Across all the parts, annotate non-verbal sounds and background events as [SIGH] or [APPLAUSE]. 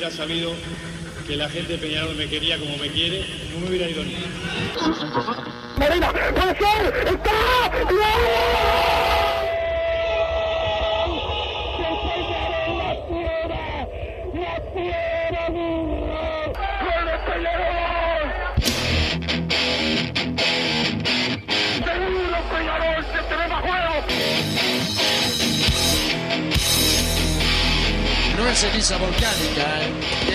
hubiera sabido que la gente de Peñarol me quería como me quiere, no me hubiera ido ni. Marina, puede ser, está, no es ceniza volcánica, ¿eh?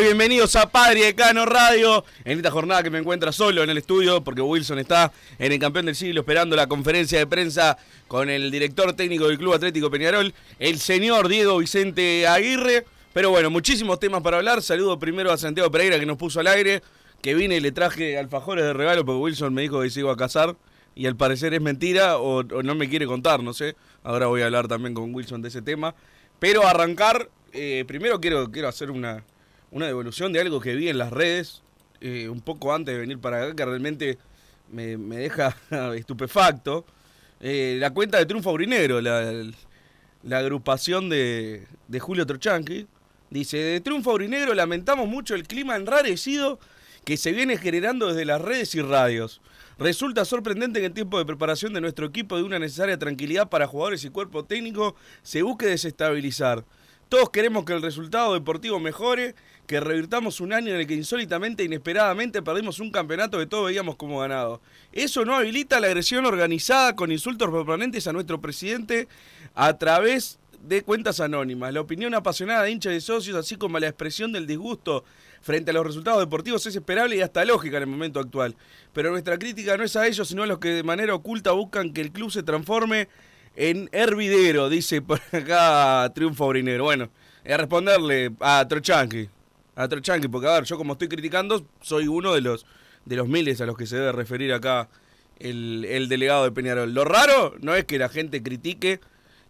Bienvenidos a Padre y Decano Radio. En esta jornada que me encuentra solo en el estudio, porque Wilson está en el campeón del siglo esperando la conferencia de prensa con el director técnico del Club Atlético Peñarol, el señor Diego Vicente Aguirre. Pero bueno, muchísimos temas para hablar. Saludo primero a Santiago Pereira que nos puso al aire, que vine y le traje alfajores de regalo porque Wilson me dijo que se iba a casar. Y al parecer es mentira o, o no me quiere contar, no sé. Ahora voy a hablar también con Wilson de ese tema. Pero arrancar, eh, primero quiero, quiero hacer una, una devolución de algo que vi en las redes eh, un poco antes de venir para acá, que realmente me, me deja [LAUGHS] estupefacto. Eh, la cuenta de Triunfo Aurinegro, la, agrupación de, de Julio Trochanqui, dice, de Triunfo Aurinegro lamentamos mucho el clima enrarecido que se viene generando desde las redes y radios. Resulta sorprendente que en tiempo de preparación de nuestro equipo de una necesaria tranquilidad para jugadores y cuerpo técnico se busque desestabilizar. Todos queremos que el resultado deportivo mejore, que revirtamos un año en el que insólitamente e inesperadamente perdimos un campeonato que todos veíamos como ganado. Eso no habilita la agresión organizada con insultos permanentes a nuestro presidente a través de cuentas anónimas. La opinión apasionada de hinchas y socios, así como la expresión del disgusto frente a los resultados deportivos es esperable y hasta lógica en el momento actual. Pero nuestra crítica no es a ellos, sino a los que de manera oculta buscan que el club se transforme en hervidero, dice por [LAUGHS] acá Triunfo Aurinero. Bueno, a responderle a Trochanqui. A Trochanqui, porque a ver, yo como estoy criticando, soy uno de los, de los miles a los que se debe referir acá el, el delegado de Peñarol. Lo raro no es que la gente critique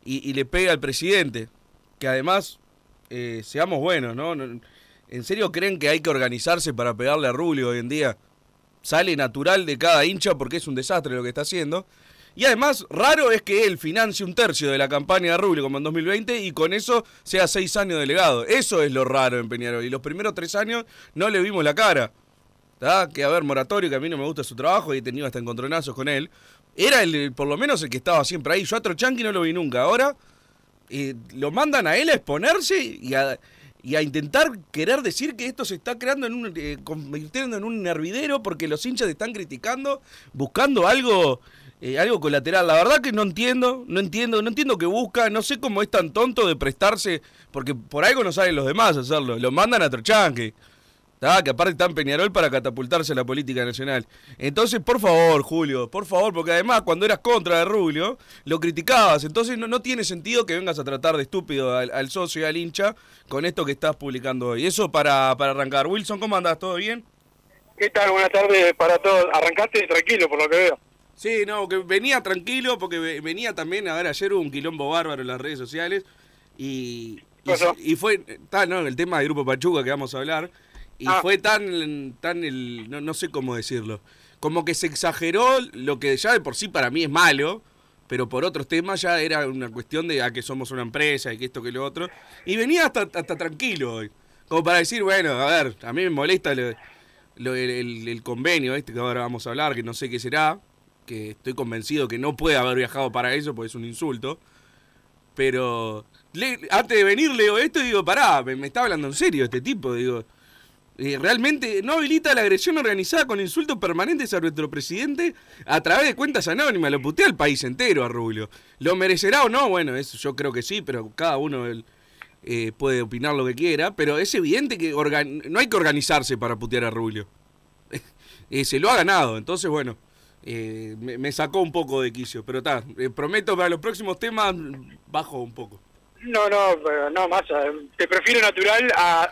y, le pegue al presidente, que además, eh, seamos buenos, ¿no? No- ¿En serio creen que hay que organizarse para pegarle a Rubio hoy en día? Sale natural de cada hincha porque es un desastre lo que está haciendo. Y además, raro es que él financie un tercio de la campaña de Rubio como en 2020 y con eso sea seis años delegado. Eso es lo raro en Peñarol. Y los primeros tres años no le vimos la cara. ¿tá? Que a ver, Moratorio, que a mí no me gusta su trabajo y he tenido hasta encontronazos con él. Era el, por lo menos el que estaba siempre ahí. Yo a Trochanqui no lo vi nunca. Ahora eh, lo mandan a él a exponerse y a, y a intentar querer decir que esto se está creando en un, eh, convirtiendo en un hervidero porque los hinchas están criticando, buscando algo, eh, algo colateral. La verdad que no entiendo, no entiendo, no entiendo qué busca, no sé cómo es tan tonto de prestarse, porque por algo no saben los demás hacerlo, lo mandan a Trochanqui. ¿tá? Que aparte está en Peñarol para catapultarse a la política nacional. Entonces, por favor, Julio, por favor, porque además cuando eras contra de Rubio, lo criticabas. Entonces no, no tiene sentido que vengas a tratar de estúpido al, al socio y al hincha con esto que estás publicando hoy. Eso para, para arrancar. Wilson, ¿cómo andás? ¿Todo bien? ¿Qué tal? Buenas tardes para todos. Arrancaste tranquilo, por lo que veo. Sí, no, que venía tranquilo porque ve- venía también, a ver, ayer hubo un quilombo bárbaro en las redes sociales y, y, fue, está, ¿no? El tema del Grupo Pachuca que vamos a hablar, y Ah. fue tan, tan el, no, no sé cómo decirlo, como que se exageró lo que ya de por sí para mí es malo, pero por otros temas ya era una cuestión de a que somos una empresa y que esto que lo otro, y venía hasta, hasta tranquilo hoy, como para decir, bueno, a ver, a mí me molesta lo- lo- el, el- el convenio este que ahora vamos a hablar, que no sé qué será, que estoy convencido que no puede haber viajado para eso, porque es un insulto. Pero antes de venir leo esto y digo, pará, me, está hablando en serio este tipo, digo. realmente no habilita la agresión organizada con insultos permanentes a nuestro presidente a través de cuentas anónimas. Lo putea al país entero a Rubio. ¿Lo merecerá o no? Bueno, eso yo creo que sí, pero cada uno eh, puede opinar lo que quiera. Pero es evidente que no hay que organizarse para putear a Rubio. [LAUGHS] Eh, se lo ha ganado. Entonces, bueno, eh, me, me sacó un poco de quicio. Pero está, eh, prometo para los próximos temas bajo un poco. No, no, no, más. eh, Te prefiero natural a,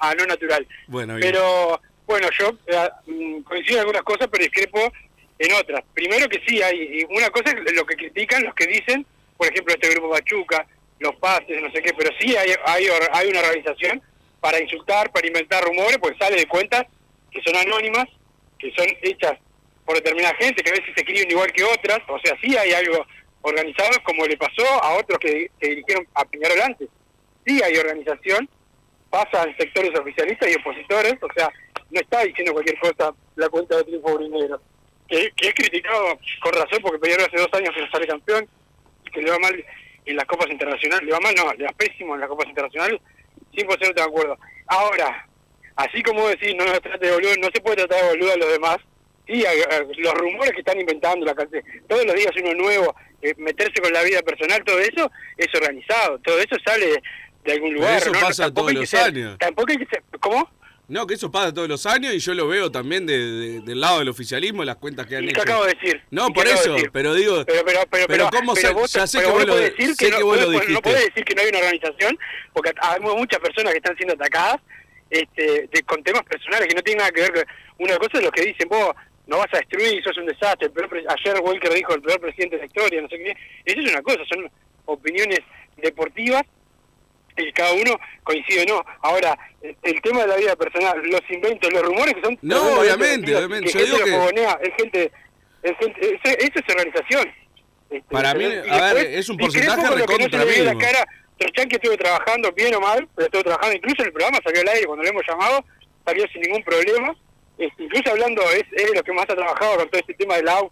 a- a no natural. Bueno, bien. Pero, bueno, yo eh, mm, coincido en algunas cosas, pero discrepo en otras. Primero que sí, hay una cosa es lo que critican, los que dicen, por ejemplo, este grupo Pachuca, los pases, no sé qué, pero sí hay, hay, hay una organización para insultar, para inventar rumores, porque sale de cuentas que son anónimas, que son hechas por determinada gente, que a veces se escriben igual que otras, o sea, sí hay algo organizado, como le pasó a otros que, que dirigieron a Peñarol antes. Sí hay organización, pasa en sectores oficialistas y opositores, o sea, no está diciendo cualquier cosa la cuenta de Triunfo Brinegro, que, que es criticado con razón porque Peñarol hace dos años que no sale campeón, y que le va mal en las copas internacionales, le va mal, no, le va pésimo en las copas internacionales, 100% de acuerdo. Ahora, así como decir, no nos trate de boludo, no se puede tratar de boludo a los demás, sí, hay- hay- los rumores que están inventando, la todos los días uno nuevo, eh, meterse con la vida personal, todo eso es organizado, todo eso sale de, de algún Pero lugar. eso ¿no? pasa Tampoco todos que los ser- años. Tampoco hay que ser, ¿cómo? No, que eso pasa todos los años y yo lo veo también de- de- del lado del oficialismo, las cuentas que han ¿Y hecho. qué acabo de decir? No, ¿Y por eso, decir? pero digo, Pero, pero, pero, pero ¿cómo se- vos- ya sé pero que vos lo- decir que, que no, vos lo podés- no dijiste. podés decir que no hay una organización, porque hay muchas personas que están siendo atacadas este, de- con temas personales que no tienen nada que ver con... Una cosa es los que dicen, vos no vas a destruir, sos un desastre, el peor pre- ayer Walker dijo el peor presidente de la historia, no sé qué. Eso es una cosa, son opiniones deportivas y cada uno coincide o no. Ahora, el, tema de la vida personal, los inventos, los rumores que son... No, obviamente, obviamente. Que Yo gente digo que- fogonea, es gente... Es gente ese- eso es organización. Este, Para mí, y a ver, después, es un porcentaje no recontra le ve la cara. Trochan que estuve trabajando bien o mal, pero estuve trabajando incluso en el programa, salió al aire cuando lo hemos llamado, salió sin ningún problema. Incluso hablando, es, es de los que más ha trabajado con todo este tema del AU,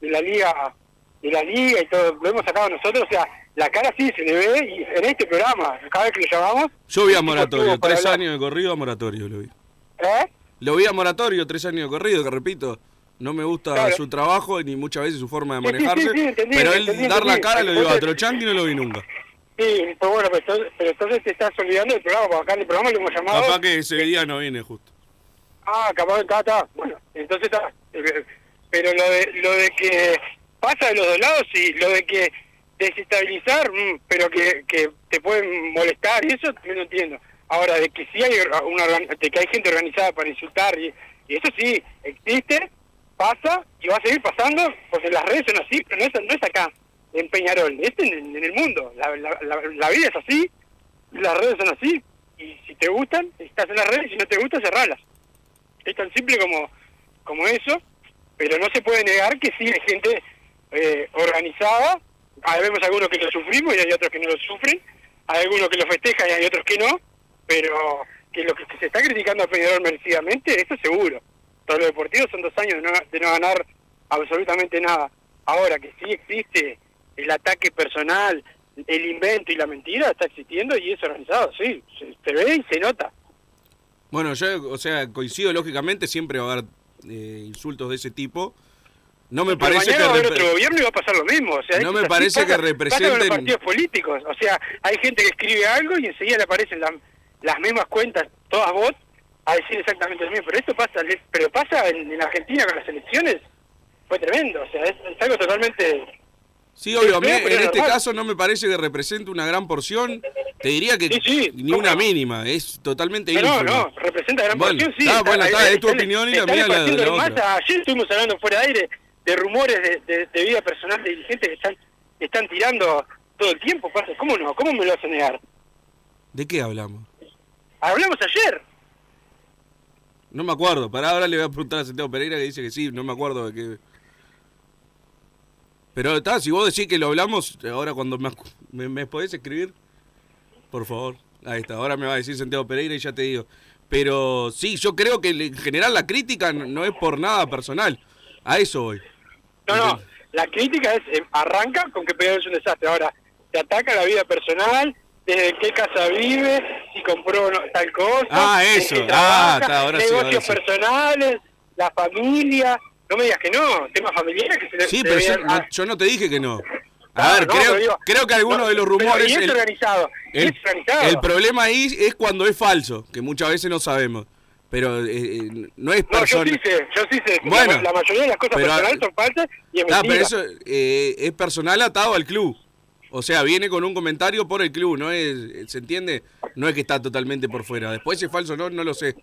de la liga, de la liga y todo, lo hemos sacado nosotros, o sea, la cara sí se le ve y en este programa, cada vez que lo llamamos, yo vi a Moratorio, tres hablar. años de corrido a Moratorio lo vi. ¿eh? Lo vi a Moratorio, tres años de corrido, que repito, no me gusta Claro. su trabajo ni muchas veces su forma de sí, manejarse, sí, sí, entendí, pero él entendí, dar la cara lo dio a Trochanqui y no lo vi nunca. Sí, pues bueno, pero entonces, pero entonces te estás olvidando del programa, porque acá en el programa lo hemos llamado... Capaz que ese día no viene justo. Ah, capaz está, está. Bueno, entonces Pero lo de, lo de que pasa de los dos lados, sí. Lo de que desestabilizar, mm, pero que, que te pueden molestar y eso también lo entiendo. Ahora, de que sí hay una de que hay gente organizada para insultar y, y eso sí existe, pasa y va a seguir pasando porque las redes son así, pero no es, no es acá, en Peñarol, es en, en el mundo. La, la, la, la vida es así, las redes son así y si te gustan, estás en las redes y si no te gustan, cerralas es tan simple como, como eso, pero no se puede negar que sí hay gente eh, organizada, hay vemos algunos que lo sufrimos y hay otros que no lo sufren, hay algunos que lo festejan y hay otros que no, pero que lo que se está criticando a Peñarol merecidamente, eso seguro. Todo lo deportivo son dos años de no, de no ganar absolutamente nada. Ahora que sí existe el ataque personal, el invento y la mentira, está existiendo y es organizado, sí, se ve y se nota. Bueno, yo, o sea, coincido lógicamente, siempre va a haber eh, insultos de ese tipo. No me Pero parece mañana que... va a haber otro gobierno y va a pasar lo mismo. O sea, No me parece que pasa- Pasa con representen- los partidos políticos. O sea, hay gente que escribe algo y enseguida le aparecen la- las mismas cuentas, todas vos, a decir exactamente lo mismo. Pero esto pasa, pero pasa en, en Argentina con las elecciones, fue tremendo. O sea, es, es algo totalmente... Sí, obvio, a mí en es este caso no me parece que represente una gran porción. Te diría que Sí, sí, ni ¿cómo una mínima, es totalmente No, no, representa gran Bueno, porción, sí. está, bueno, está, es tu opinión y la mía la- la otra. Ayer estuvimos hablando fuera de aire de rumores de, de- de vida personal de dirigentes que están, están tirando todo el tiempo. ¿Cómo no? ¿Cómo me lo vas a negar? ¿De qué hablamos? Hablamos ayer. No me acuerdo. Para ahora le voy a preguntar a Santiago Pereira que dice que sí, no me acuerdo de qué. Pero está, si vos decís que lo hablamos, ahora cuando me, me, me podés escribir, por favor. Ahí está, ahora me va a decir Santiago Pereira y ya te digo. Pero sí, yo creo que en general la crítica no, no es por nada personal. A eso voy. No, no. La crítica es eh, arranca con que Peñarol es un desastre. Ahora, te ataca la vida personal, desde qué casa vive, si compró no- tal cosa. Ah, eso. Ah, está, ahora sí, negocios ahora sí. personales, la familia. No me digas que no, temas familiares que se le Sí, pero yo, no, ah, yo no te dije que no. ah, A ver, no, creo, digo, creo que algunos no, de los rumores... y es el- organizado. y El, es organizado. el problema ahí es cuando es falso, que muchas veces no sabemos. Pero eh, eh, no es no, yo sí sé, yo sí sé. Bueno, la, la mayoría de las cosas pero- personales son falsas y es Ah, mentira. pero eso eh, es personal atado al club. O sea, viene con un comentario por el club, no es, ¿se entiende? No es que está totalmente por fuera. Después si es falso o no, no lo sé.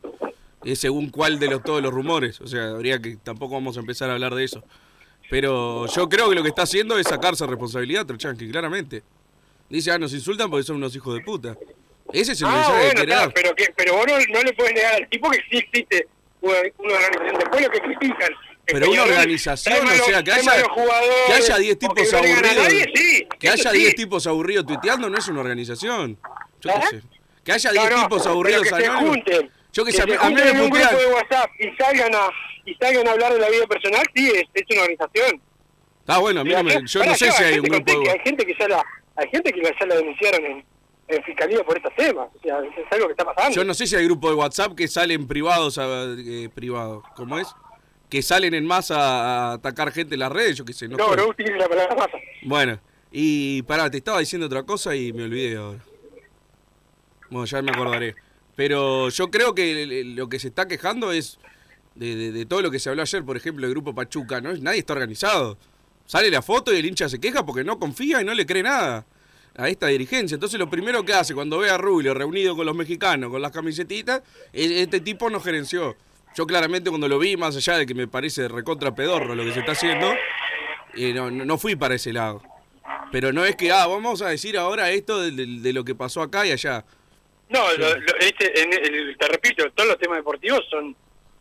Es según cuál de los todos los rumores. O sea, habría que tampoco vamos a empezar a hablar de eso. Pero yo creo que lo que está haciendo es sacarse responsabilidad, Trochanqui, claramente. Dice, ah, nos insultan porque son unos hijos de puta. Ese es el Ah, mensaje bueno, que dar. pero, que, pero vos no, no le puedes negar al tipo que sí existe una, una organización. Después lo que critican. Pero una organización, o sea, que haya, que haya 10 o que tipos aburridos. nadie, sí, que haya sí. 10 tipos aburridos tuiteando no es una organización. Yo qué ¿Ah? sé. Que haya No, 10 no, tipos aburridos que se junten. Yo que que sé, a mí- se mí junten me en un grupo de WhatsApp y salgan a y salgan a hablar de la vida personal, sí, es, es una organización. Está bueno, a mí no me- Mira, yo no sé si hay un grupo de... hay gente que ya la hay gente que ya la denunciaron en, en fiscalía por estos temas, o sea, es algo que está pasando. Yo no sé si hay grupos de WhatsApp que salen privados, a, eh, privados, ¿cómo es? Que salen en masa a atacar gente en las redes, yo qué sé, no, no, no utilices la palabra masa. Bueno, y pará, te estaba diciendo otra cosa y me olvidé ahora. Bueno, ya me acordaré. Pero yo creo que lo que se está quejando es de, de- todo lo que se habló ayer, por ejemplo, el grupo Pachuca, ¿no? Nadie está organizado. Sale la foto y el hincha se queja porque no confía y no le cree nada a esta dirigencia. Entonces lo primero que hace cuando ve a Rubio reunido con los mexicanos, con las camisetitas, es, este tipo nos gerenció. Yo claramente cuando lo vi, más allá de que me parece recontra pedorro lo que se está haciendo, eh, no, no no fui para ese lado. Pero no es que, ah, vamos a decir ahora esto de lo que pasó acá y allá. No, lo- lo- este, en el- te repito, todos los temas deportivos son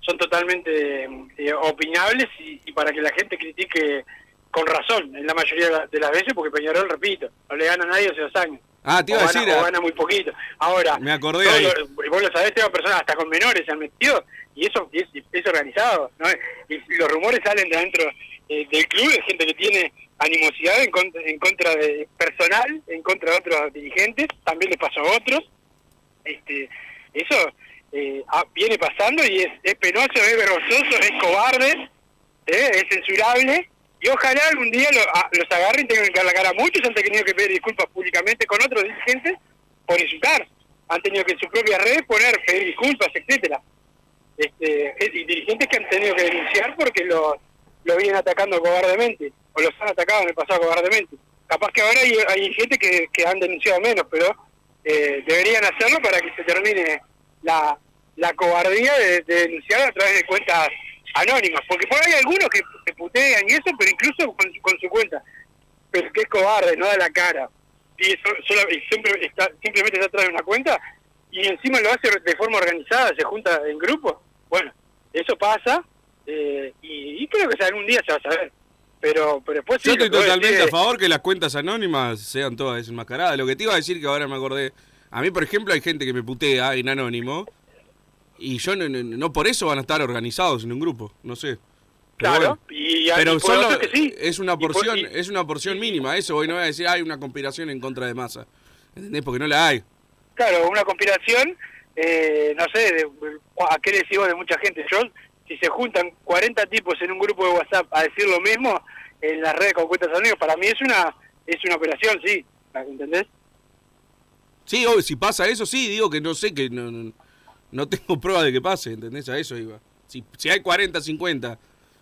son totalmente eh, opinables y, y para que la gente critique con razón, en la mayoría de la- de las veces, porque Peñarol, repito, no le gana a nadie hace dos años. Ah, te iba o a gana, decir, o ah, gana muy poquito. Ahora, Me acordé ahí. lo- vos lo sabés, tengo personas hasta con menores se han metido y eso es, es organizado. ¿no? Y los rumores salen de adentro eh, del club de gente que tiene animosidad en contra, en contra de personal, en contra de otros dirigentes, también les pasó a otros. Este Eso eh, ah, viene pasando y es, es penoso, es vergonzoso, es cobarde, ¿eh? es censurable. Y ojalá algún día lo- a- los agarren y tengan que la cara muchos. Han tenido que pedir disculpas públicamente con otros dirigentes por insultar. Han tenido que en sus propias redes poner, pedir disculpas, etcétera este, y dirigentes que han tenido que denunciar porque los lo vienen atacando cobardemente, o los han atacado en el pasado cobardemente. Capaz que ahora hay, hay gente que, que han denunciado menos, pero eh, deberían hacerlo para que se termine la, la cobardía de, de denunciar a través de cuentas anónimas, porque por ahí hay algunos que, que putean y eso, pero incluso con, con su cuenta, pero que es cobarde, no da la cara, y, eso, solo- y siempre está, simplemente está atrás de una cuenta, y encima lo hace de forma organizada, se junta en grupos, bueno, eso pasa, eh, y, y creo que algún día se va a saber. Pero, pero después sí, Yo estoy totalmente a favor que las cuentas anónimas sean todas desenmascaradas. Lo que te iba a decir que ahora me acordé. A mí, por ejemplo, hay gente que me putea en anónimo. Y yo no, no, no por eso van a estar organizados en un grupo. No sé. Pero Claro, bueno. y, y Pero solo que sí. es una por- porción, es una porción mínima. Eso hoy no voy a decir hay una conspiración en contra de masa. ¿Entendés? Porque no la hay. Claro, una conspiración, eh, no sé, de, ¿a qué decimos de mucha gente? Yo, si se juntan 40 tipos en un grupo de WhatsApp a decir lo mismo en las redes con cuentas anónimas, para mí es una es una operación, sí, ¿entendés? Sí, hoy si pasa eso, sí, digo que no sé, que no, no, no tengo [LAUGHS] prueba de que pase, ¿entendés? A eso iba. Si, si hay 40, 50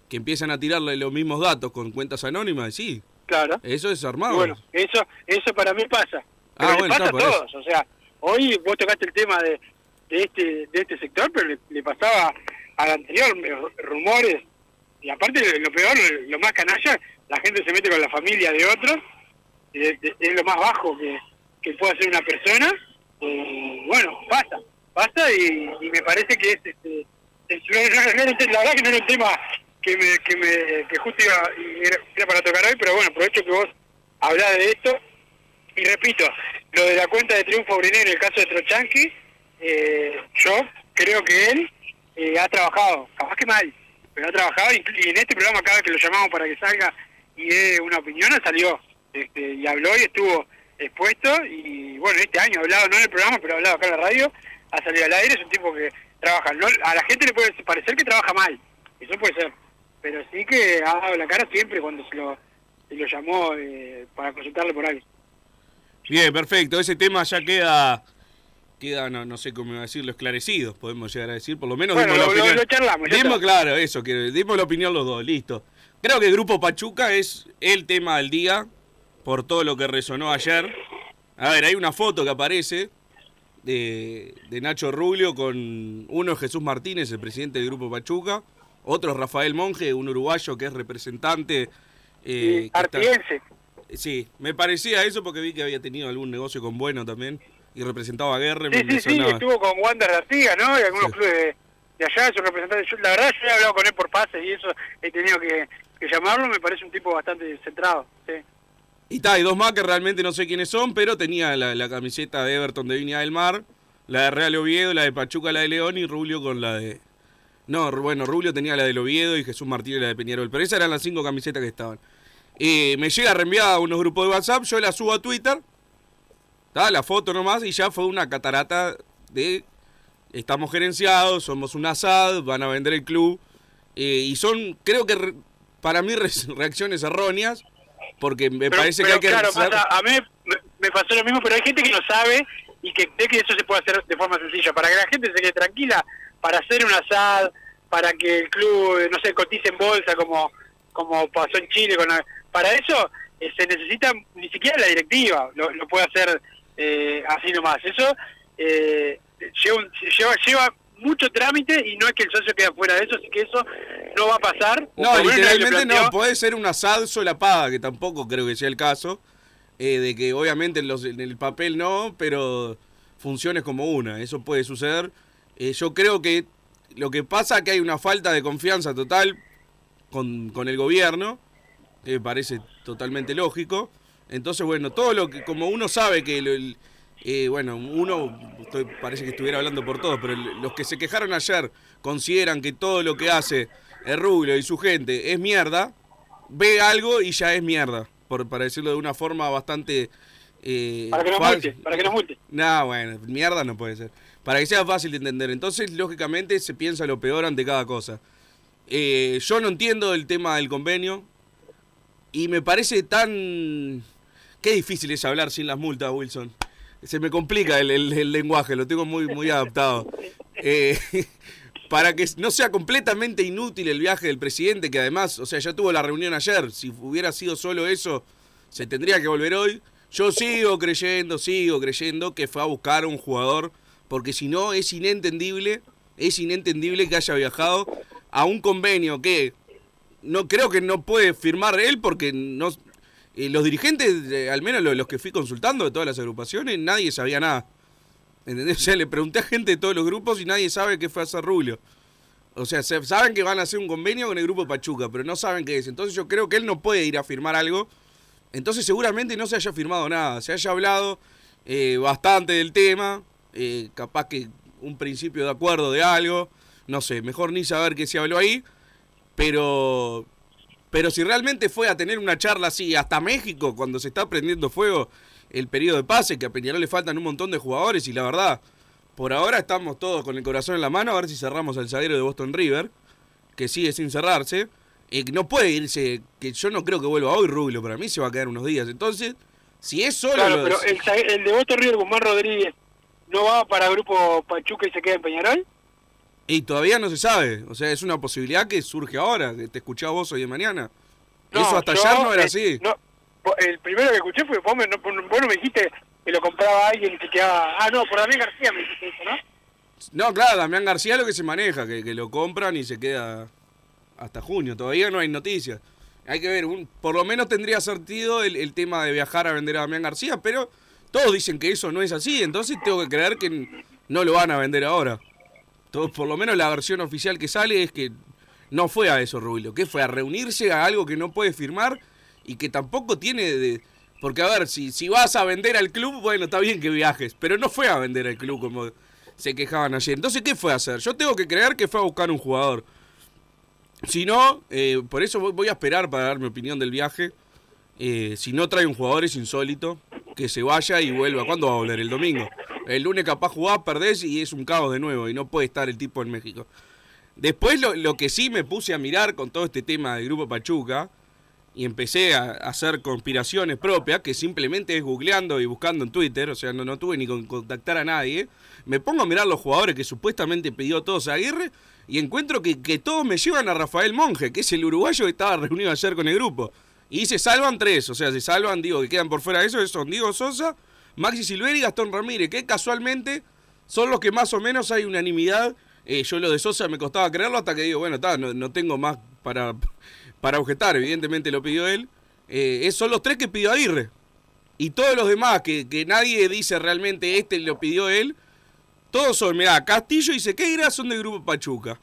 que empiezan a tirarle los mismos datos con cuentas anónimas, sí, Claro. eso es Y armado. bueno, eso eso para mí pasa. Pero Ah, bueno, pasa a eso. todos, o sea, hoy vos tocaste el tema de, de este de este sector, pero le, le pasaba al anterior, rumores y aparte lo peor, lo más canalla, la gente se mete con la familia de otros, y es, lo más bajo que, que puede hacer una persona, eh, bueno, pasa, pasa y, me parece que es, este, es- no- no- la verdad que no era un tema que me, que me, que justo iba, era, para tocar hoy, pero bueno, aprovecho que vos hablás de esto, y repito, lo de la cuenta de triunfo Briné en el caso de Trochanqui, eh, yo creo que él eh, ha trabajado, capaz que mal, pero ha trabajado y, en este programa cada vez que lo llamamos para que salga y dé una opinión, salió este, y habló y estuvo expuesto y bueno, este año ha hablado, no en el programa, pero ha hablado acá en la radio, ha salido al aire, es un tipo que trabaja, no, a la gente le puede parecer que trabaja mal, eso puede ser, pero sí que ha dado la cara siempre cuando se lo, se lo llamó eh, para consultarle por algo. Bien, perfecto. Ese tema ya queda, queda no, no sé cómo decirlo, esclarecido, podemos llegar a decir. Por lo menos Bueno, dimos la lo- lo- opinión. lo charlamos, Dimos, claro, eso, que dimos la opinión los dos, listo. Creo que el Grupo Pachuca es el tema del día, por todo lo que resonó ayer. A ver, hay una foto que aparece de, de Nacho Rubio con uno es Jesús Martínez, el presidente del Grupo Pachuca, otro Rafael Monge, un uruguayo que es representante. eh, que está-. Sí, me parecía eso porque vi que había tenido algún negocio con Bueno también y representaba a Guerre. Sí, me sí, sí, estuvo con Wander de Artigas, ¿no? Y algunos Sí. clubes de, de allá, su representante. Yo, la verdad, yo he hablado con él por pases y eso he tenido que, que llamarlo. Me parece un tipo bastante centrado. Sí. Y está, hay dos más que realmente no sé quiénes son, pero tenía la, la camiseta de Everton de Viña del Mar, la de Real Oviedo, la de Pachuca, la de León y Rubio con la de... No, bueno, Rubio tenía la del Oviedo y Jesús Martínez la de Peñarol, pero esas eran las cinco camisetas que estaban. Eh, me llega reenviada a unos grupos de WhatsApp, yo la subo a Twitter, está la foto nomás y ya fue una catarata de... Estamos gerenciados, somos un ASAD, van a vender el club. eh, y son, creo que re- para mí, re- [LAUGHS] reacciones erróneas, porque me Pero- parece pero que hay que... claro, pasa, a mí me, me pasó lo mismo, pero hay gente que no sabe y que cree que eso se puede hacer de forma sencilla. Para que la gente se quede tranquila, para hacer un asad, para que el club, no sé, cotice en bolsa como como pasó en Chile. con la- Para eso eh, se necesita ni siquiera la directiva, lo, lo puede hacer eh, así nomás. Eso eh, lleva, lleva, lleva mucho trámite y no es que el socio quede fuera de eso, así que eso no va a pasar. No, literalmente no, puede ser una SAD solapada, que tampoco creo que sea el caso, eh, de que obviamente en, los- en el papel no, pero funciones como una, eso puede suceder. Eh, yo creo que lo que pasa es que hay una falta de confianza total con, con el gobierno, que me parece totalmente lógico. Entonces, bueno, todo lo que, como uno sabe que, lo- el- eh, bueno, uno, estoy- parece que estuviera hablando por todos, pero el- los que se quejaron ayer consideran que todo lo que hace el Rubio y su gente es mierda, ve algo y ya es mierda, por, para decirlo de una forma bastante... eh, Para que nos fácil. multe, para que nos multe. No, bueno, mierda no puede ser. Para que sea fácil de entender. Entonces, lógicamente, se piensa lo peor ante cada cosa. Eh, yo no entiendo el tema del convenio. Y me parece tan... Qué difícil es hablar sin las multas, Wilson. Se me complica el, lenguaje, lo tengo muy, muy adaptado. Eh, [LAUGHS] para que no sea completamente inútil el viaje del presidente, que además, o sea, ya tuvo la reunión ayer. Si hubiera sido solo eso, se tendría que volver hoy. Yo sigo creyendo, sigo creyendo que fue a buscar a un jugador, porque si no es inentendible, es inentendible que haya viajado a un convenio que no creo que no puede firmar él porque no eh, los dirigentes, al menos los, que fui consultando de todas las agrupaciones, nadie sabía nada. ¿Entendés? O sea, le pregunté a gente de todos los grupos y nadie sabe qué fue hacer Rubio. O sea, se- saben que van a hacer un convenio con el grupo Pachuca, pero no saben qué es. Entonces yo creo que él no puede ir a firmar algo. Entonces seguramente no se haya firmado nada. Se haya hablado eh, bastante del tema. eh, capaz que un principio de acuerdo de algo. No sé, mejor ni saber qué se habló ahí. Pero pero si realmente fue a tener una charla así hasta México, cuando se está prendiendo fuego el periodo de pase, que a Peñarol le faltan un montón de jugadores, y la verdad, por ahora estamos todos con el corazón en la mano, a ver si cerramos al zaguero de Boston River, que sigue sin cerrarse. Eh, no puede irse, que yo no creo que vuelva hoy Rubio, para mí se va a quedar unos días. Entonces, si es solo... Claro, pero el, el de Boston River, Guzmán Rodríguez, ¿no va para Grupo Pachuca y se queda en Peñarol? Y todavía no se sabe, o sea, es una posibilidad que surge ahora, que te escuché a vos hoy de mañana. Eso hasta yo, ayer no era eh, así. no, vos- el primero que escuché fue vos, me- no, vos no me dijiste que lo compraba alguien y se quedaba... Ah, no, por Damián García me dijiste eso, ¿no? No, claro, Damián García es lo que se maneja, que, que lo compran y se queda hasta junio. Todavía no hay noticias. Hay que ver, un- por lo menos tendría sentido el, el tema de viajar a vender a Damián García, pero todos dicen que eso no es así, entonces tengo que creer que no lo van a vender ahora. Todo, por lo menos la versión oficial que sale es que no fue a eso, Rubio. que fue? A reunirse a algo que no puede firmar y que tampoco tiene de... Porque a ver, si, si vas a vender al club, bueno, está bien que viajes, pero no fue a vender al club como se quejaban ayer. Entonces, ¿qué fue a hacer? Yo tengo que creer que fue a buscar un jugador. Si no, eh, por eso voy- voy a esperar para dar mi opinión del viaje. Eh, si no trae un jugador es insólito. Que se vaya y vuelva. ¿Cuándo va a volver? El domingo. El lunes capaz jugás, perdés y es un caos de nuevo. Y no puede estar el tipo en México. Después lo, lo que sí me puse a mirar con todo este tema del Grupo Pachuca. Y empecé a, hacer conspiraciones propias, que simplemente es googleando y buscando en Twitter, o sea, no, no tuve ni con contactar a nadie. Me pongo a mirar los jugadores que supuestamente pidió todos a Aguirre y encuentro que, que todos me llevan a Rafael Monge, que es el uruguayo que estaba reunido ayer con el grupo. Y se salvan tres, o sea, se salvan, digo, que quedan por fuera de eso, son Diego Sosa, Maxi Silveri y Gastón Ramírez, que casualmente son los que más o menos hay unanimidad. Eh, yo lo de Sosa me costaba creerlo hasta que digo, bueno, está, no, no tengo más para, para objetar, evidentemente lo pidió él. Eh, son los tres que pidió Aguirre. Y todos los demás, que, que nadie dice realmente este lo pidió él, todos son, mirá, Castillo y Sequeira son del grupo Pachuca.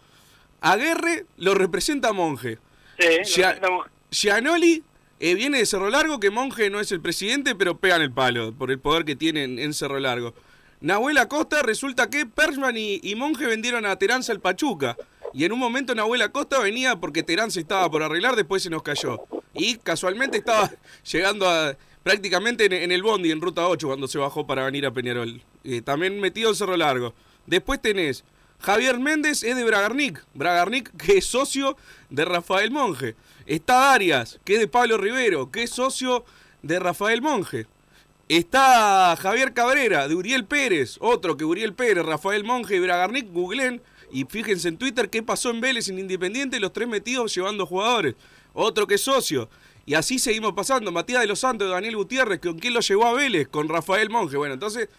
Aguerre lo representa Monje. Sí, Gia- lo estamos- Gianoli eh, viene de Cerro Largo, que Monje no es el presidente, pero pegan el palo por el poder que tiene en, Cerro Largo. Nahuel Acosta resulta que Persman y, Monje vendieron a Teranza el Pachuca. Y en un momento Nahuel Acosta venía porque Terán se estaba por arreglar, después se nos cayó. Y casualmente estaba [LAUGHS] llegando prácticamente en, el bondi, en Ruta 8, cuando se bajó para venir a Peñarol. Eh, también metido en Cerro Largo. Después tenés Javier Méndez, es de Bragarnik. Bragarnik, que es socio de Rafael Monge. Está Arias, que es de Pablo Rivero, que es socio de Rafael Monge. Está Javier Cabrera, de Uriel Pérez, otro que Uriel Pérez, Rafael Monge y Bragarnik, googlen y fíjense en Twitter qué pasó en Vélez en Independiente, los tres metidos llevando jugadores. Otro que es socio. Y así seguimos pasando. Matías de los Santos, Daniel Gutiérrez, ¿con quién lo llevó a Vélez? Con Rafael Monge. Bueno, entonces,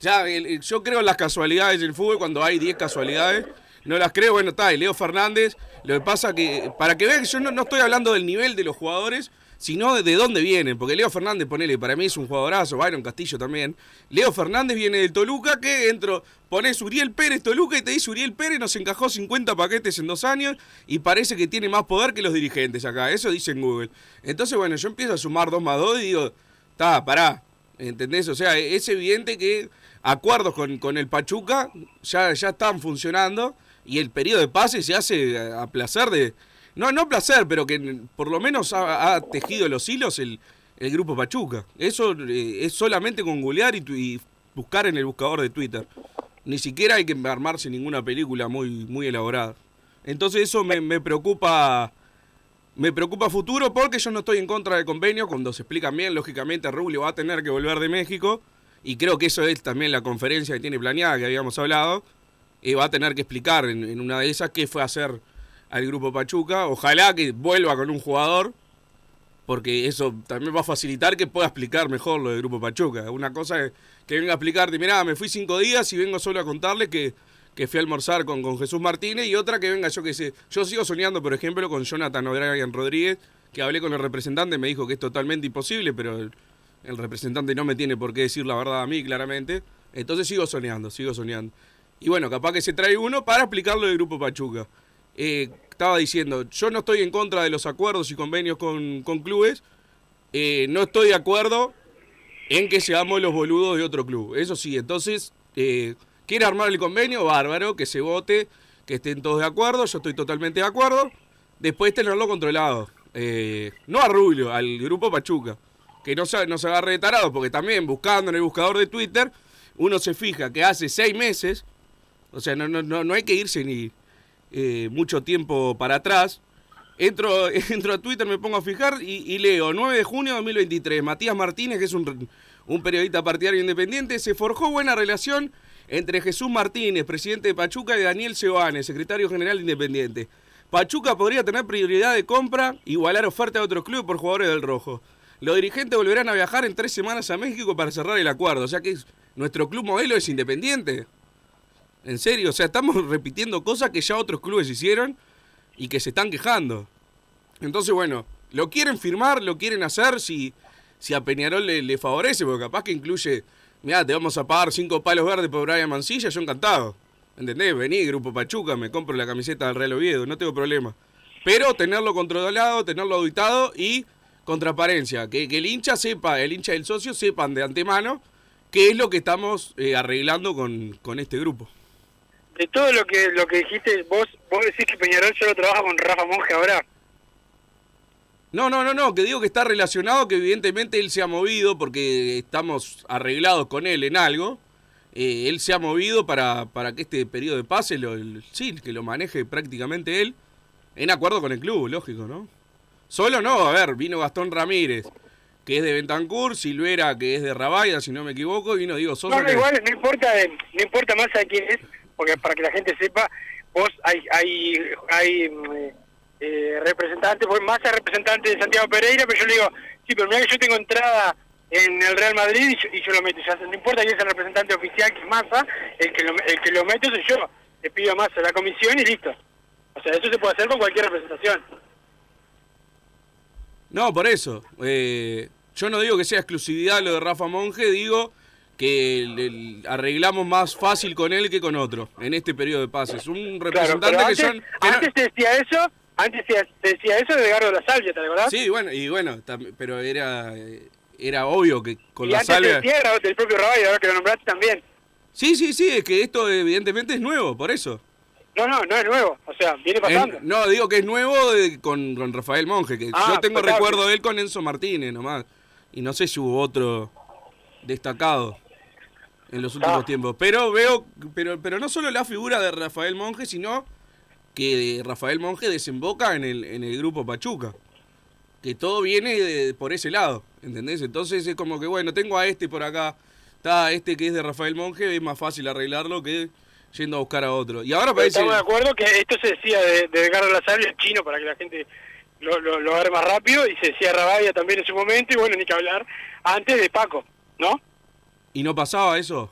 ya yo creo en las casualidades del fútbol cuando hay 10 casualidades. No las creo, bueno, está, y Leo Fernández. Lo que pasa que, para que vean que yo no, no estoy hablando del nivel de los jugadores, sino de, de dónde vienen. Porque Leo Fernández, ponele, para mí es un jugadorazo, Byron Castillo también. Leo Fernández viene del Toluca, que entro, pones Uriel Pérez Toluca y te dice Uriel Pérez nos encajó 50 paquetes en dos años y parece que tiene más poder que los dirigentes acá. Eso dice en Google. Entonces, bueno, yo empiezo a sumar 2 más 2 y digo, está, pará. ¿Entendés? O sea, es evidente que acuerdos con, con el Pachuca ya, ya están funcionando y el periodo de pase se hace a placer de... No, no placer, pero que por lo menos ha, ha tejido los hilos el, el grupo Pachuca. Eso eh, es solamente con googlear y, tu- y buscar en el buscador de Twitter. Ni siquiera hay que armarse ninguna película muy, muy elaborada. Entonces eso me, me preocupa me preocupa futuro porque yo no estoy en contra del convenio. Cuando se explican bien, lógicamente Rubio va a tener que volver de México. Y creo que eso es también la conferencia que tiene planeada, que habíamos hablado. Y va a tener que explicar en, una de esas qué fue hacer al grupo Pachuca. Ojalá que vuelva con un jugador, porque eso también va a facilitar que pueda explicar mejor lo del grupo Pachuca. Una cosa es que venga a explicarte, mirá, me fui cinco días y vengo solo a contarles que, que fui a almorzar con, con Jesús Martínez, y otra que venga, yo que sé, yo sigo soñando, por ejemplo, con Jonathan O'Brien Rodríguez, que hablé con el representante, me dijo que es totalmente imposible, pero el representante no me tiene por qué decir la verdad a mí, claramente. Entonces sigo soñando, sigo soñando. Y bueno, capaz que se trae uno para explicarlo del grupo Pachuca. Eh, estaba diciendo, yo no estoy en contra de los acuerdos y convenios con, con clubes, eh, no estoy de acuerdo en que seamos los boludos de otro club. Eso sí, entonces, eh, quiere armar el convenio, bárbaro, que se vote, que estén todos de acuerdo, yo estoy totalmente de acuerdo. Después tenerlo controlado. No a Rubio, al grupo Pachuca. Que no se, no se agarre de tarado, porque también buscando en el buscador de Twitter, uno se fija que hace seis meses, o sea, no, no, no, hay que irse ni eh, mucho tiempo para atrás. Entro, [LAUGHS] entro a Twitter, me pongo a fijar y, leo 9 de junio de 2023. Matías Martínez, que es un, un periodista partidario independiente, se forjó buena relación entre Jesús Martínez, presidente de Pachuca, y Daniel Sebane, secretario general de Independiente. Pachuca podría tener prioridad de compra, igualar oferta de otros clubes por jugadores del Rojo. Los dirigentes volverán a viajar en tres semanas a México para cerrar el acuerdo. O sea que es- nuestro club modelo es independiente. En serio, o sea, estamos [LAUGHS] repitiendo cosas que ya otros clubes hicieron. y que se están quejando. Entonces, bueno, lo quieren firmar, lo quieren hacer si, si a Peñarol le, favorece, porque capaz que incluye, mira, te vamos a pagar cinco palos verdes por Brian Mancilla, yo encantado. ¿Entendés? Vení, Grupo Pachuca, me compro la camiseta del Real Oviedo, no tengo problema. Pero tenerlo controlado, tenerlo auditado y con transparencia. Que, que el hincha sepa, el hincha y el socio sepan de antemano qué es lo que estamos eh, arreglando con, con este grupo. De todo lo que lo que dijiste, vos vos decís que Peñarol solo trabaja con Rafa Monge ahora. No, no, no, no, que digo que está relacionado, que evidentemente él se ha movido porque estamos arreglados con él en algo. Eh, él se ha movido para, para que este periodo de pase, lo, el- sí, que lo maneje prácticamente él, en acuerdo con el club, lógico, ¿no? Solo no, a ver, vino Gastón Ramírez, que es de Bentancur, Silvera, que es de Rabaya, si no me equivoco, y vino Diego Sosa. No, no, igual, no importa, no importa más a quién es, porque para que la gente sepa, vos hay hay hay mm, eh, representantes, vos más representante de Santiago Pereira, pero yo le digo, sí, pero mira que yo tengo entrada en el Real Madrid y yo, y yo lo meto, ya, no importa quién es el representante oficial, que es Massa, el que lo, el que lo meto soy yo, le pido a Massa la comisión y listo. O sea, eso se puede hacer con cualquier representación. No, por eso. eh, yo no digo que sea exclusividad lo de Rafa Monge, digo que le arreglamos más fácil con él que con otro en este periodo de pases. Un Claro, representante que son... que no- antes se decía eso, antes decía eso de Edgardo La Salvia, ¿te acordás? Sí, bueno, y bueno, pero era era obvio que con y la antes salvia... decía era del propio Rabay, ahora que lo nombraste también. Sí, sí, sí, es que esto evidentemente es nuevo, por eso. No, no, no es nuevo, o sea, viene Es- pasando. no, digo que es nuevo de- con, con Rafael Monge, que Ah, yo tengo recuerdo de él con Enzo Martínez nomás. Y no sé si hubo otro destacado en los últimos Ah. tiempos. Pero veo, pero, pero no solo la figura de Rafael Monge, sino que Rafael Monge desemboca en el, en el grupo Pachuca. Que todo viene de- por ese lado, ¿entendés? Entonces es como que, bueno, tengo a este por acá, está este que es de Rafael Monge, es más fácil arreglarlo que yendo a buscar a otro. Y ahora parece... Estamos de acuerdo que esto se decía de, de Edgardo La Salvia, el chino, para que la gente lo, lo, lo agarre más rápido, y se decía Rabaya también en su momento, y bueno, ni que hablar, antes de Paco, ¿no? ¿Y no pasaba eso?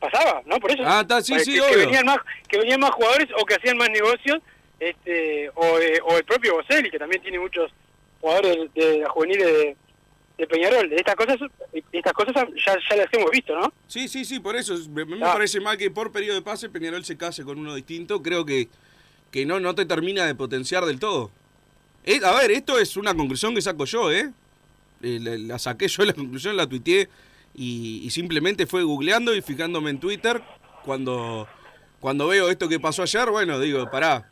Pasaba, ¿no? Por eso. Ah, está, sí, Para sí, que, obvio. que venían más que venían más jugadores o que hacían más negocios, este o, eh, o el propio Boselli, que también tiene muchos jugadores de, de la juvenil de, de Peñarol. Estas cosas estas cosas ya, ya las hemos visto, ¿no? Sí, sí, sí, por eso. Me, me Ah. parece mal que por periodo de pase Peñarol se case con uno distinto. Creo que, que no, no te termina de potenciar del todo. Eh, a ver, esto es una conclusión que saco yo, ¿eh? Eh, la, la saqué yo [LAUGHS] la conclusión, la tuiteé y, simplemente fue googleando y fijándome en Twitter. Cuando, cuando veo esto que pasó ayer, bueno, digo, pará.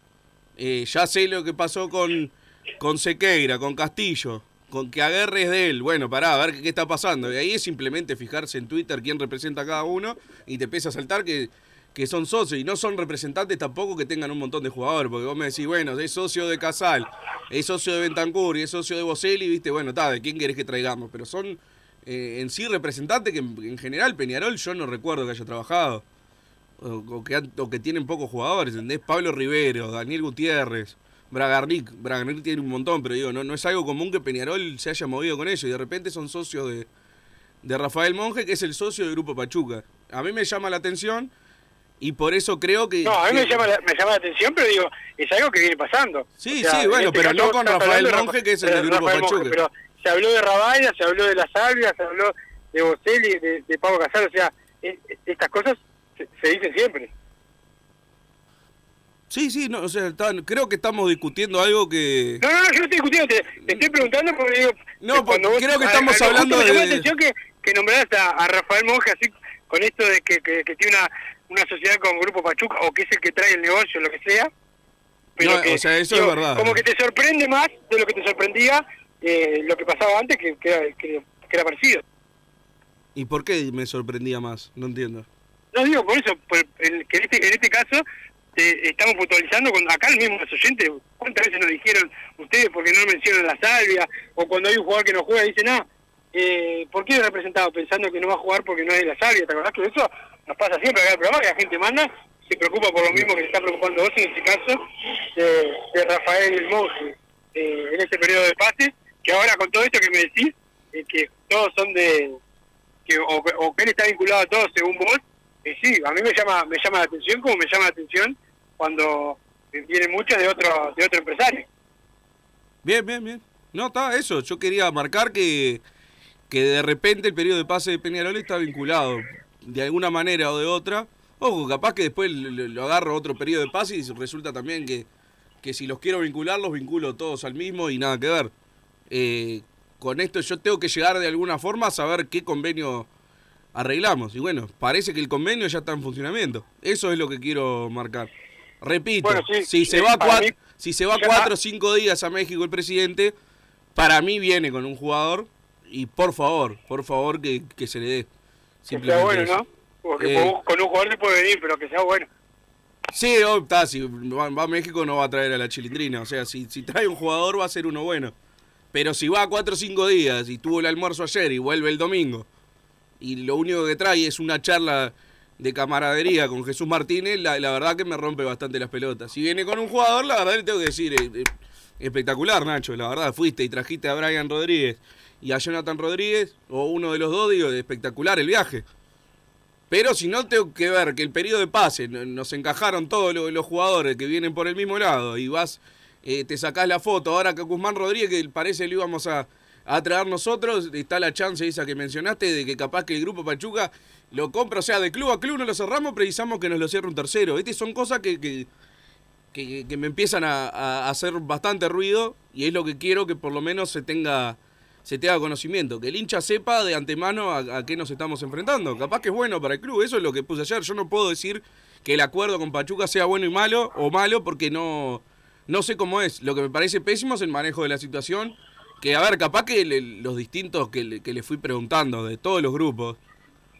eh, ya sé lo que pasó con, con Sequeira, con Castillo, con que aguerres de él. Bueno, pará, a ver qué, qué está pasando. Y ahí es simplemente fijarse en Twitter quién representa a cada uno y te empieza a saltar que, que son socios y no son representantes tampoco que tengan un montón de jugadores. Porque vos me decís, bueno, es socio de Casal, es socio de Bentancur y es socio de Boselli, viste, bueno, está, ¿de quién querés que traigamos? Pero son eh, en sí representantes que en, en general Peñarol yo no recuerdo que haya trabajado. O, o que, o que tienen pocos jugadores, ¿entendés? Pablo Rivero, Daniel Gutiérrez, Bragarnik. Bragarnik tiene un montón, pero digo, no, no es algo común que Peñarol se haya movido con ellos y de repente son socios de, de Rafael Monge, que es el socio del Grupo Pachuca. A mí me llama la atención y por eso creo que... No, a mí me llama la, me llama la atención, pero digo, es algo que viene pasando. Sí, O sea, sí, bueno, en este pero no con Rafael Monge, Rafa- que es el de del Grupo Rafael Monge, Pachuca. Pero se habló de Rabaya, se habló de La Salvia, se habló de Boselli, de, de Pablo Casal, o sea, es- estas cosas se, se dicen siempre. Sí, sí, no, o sea, creo que estamos discutiendo algo que... No, no, no, yo no estoy discutiendo, te, te estoy preguntando porque digo... No, porque creo que estamos a- a- hablando justo me llamó de- la atención que, que a, a Rafael Monge así con esto de que, que, que tiene una, una sociedad con Grupo Pachuca o que es el que trae el negocio, lo que sea. No, que, o sea, eso es verdad. Como que te sorprende más de lo que te sorprendía eh, lo que pasaba antes, que, que, era, que, que era parecido. ¿Y por qué me sorprendía más? No entiendo. No digo por eso, por el- que en este, en este caso eh, estamos puntualizando con acá el mismo los oyentes, ¿cuántas veces nos dijeron ustedes porque no mencionan la salvia? O cuando hay un jugador que no juega dicen, ah, eh, ¿por qué es representado pensando que no va a jugar porque no es de la salvia? ¿Te acordás que eso nos pasa siempre acá en el programa? Que la gente manda, se preocupa por lo mismo que se está preocupando vos en este caso, de, de Rafael Monge, eh, en este periodo de pases, que ahora con todo esto que me decís, eh, que todos son de, que o, o está vinculado a todos según vos, y sí, a mí me llama me llama la atención como me llama la atención cuando vienen muchos de otro, de otro empresario. Bien, bien, bien. No, está eso. Yo quería marcar que, que de repente el periodo de pase de Peñarol está vinculado de alguna manera o de otra. Ojo, capaz que después lo agarro otro periodo de pase y resulta también que, que si los quiero vincular, los vinculo todos al mismo y nada que ver. Eh, con esto yo tengo que llegar de alguna forma a saber qué convenio arreglamos. Y bueno, parece que el convenio ya está en funcionamiento. Eso es lo que quiero marcar. Repito, Bueno, sí, si se va para cuatro, mí si se va cuatro o cinco días a México el presidente, para mí viene con un jugador y por favor, por favor que, que se le dé. Que sea Simplemente bueno, eso. ¿no? Porque Eh. con- con un jugador se puede venir, pero que sea bueno. Sí, oh, está, si va, va a México no va a traer a la chilindrina. O sea, si, si trae un jugador va a ser uno bueno. Pero si va cuatro o cinco días y tuvo el almuerzo ayer y vuelve el domingo y lo único que trae es una charla de camaradería con Jesús Martínez, la, la verdad que me rompe bastante las pelotas. Si viene con un jugador, la verdad le tengo que decir, eh, eh, espectacular Nacho, la verdad, fuiste y trajiste a Brian Rodríguez y a Jonathan Rodríguez, o uno de los dos, digo, espectacular el viaje. Pero si no tengo que ver que el periodo de pase no- nos encajaron todos lo- los, jugadores que vienen por el mismo lado y vas, eh, te sacás la foto, ahora que Guzmán Rodríguez, que parece lo íbamos a, a traer nosotros, está la chance esa que mencionaste de que capaz que el grupo Pachuca lo compra, o sea, de club a club no lo cerramos, precisamos que nos lo cierre un tercero. Estas son cosas que, que, que- me empiezan a, hacer bastante ruido y es lo que quiero que por lo menos se tenga se tenga conocimiento, que el hincha sepa de antemano a qué nos estamos enfrentando. Capaz que es bueno para el club, eso es lo que puse ayer. Yo no puedo decir que el acuerdo con Pachuca sea bueno y malo o malo porque no, no sé cómo es. Lo que me parece pésimo es el manejo de la situación. Que, a ver, capaz que los distintos que le, que le fui preguntando de todos los grupos,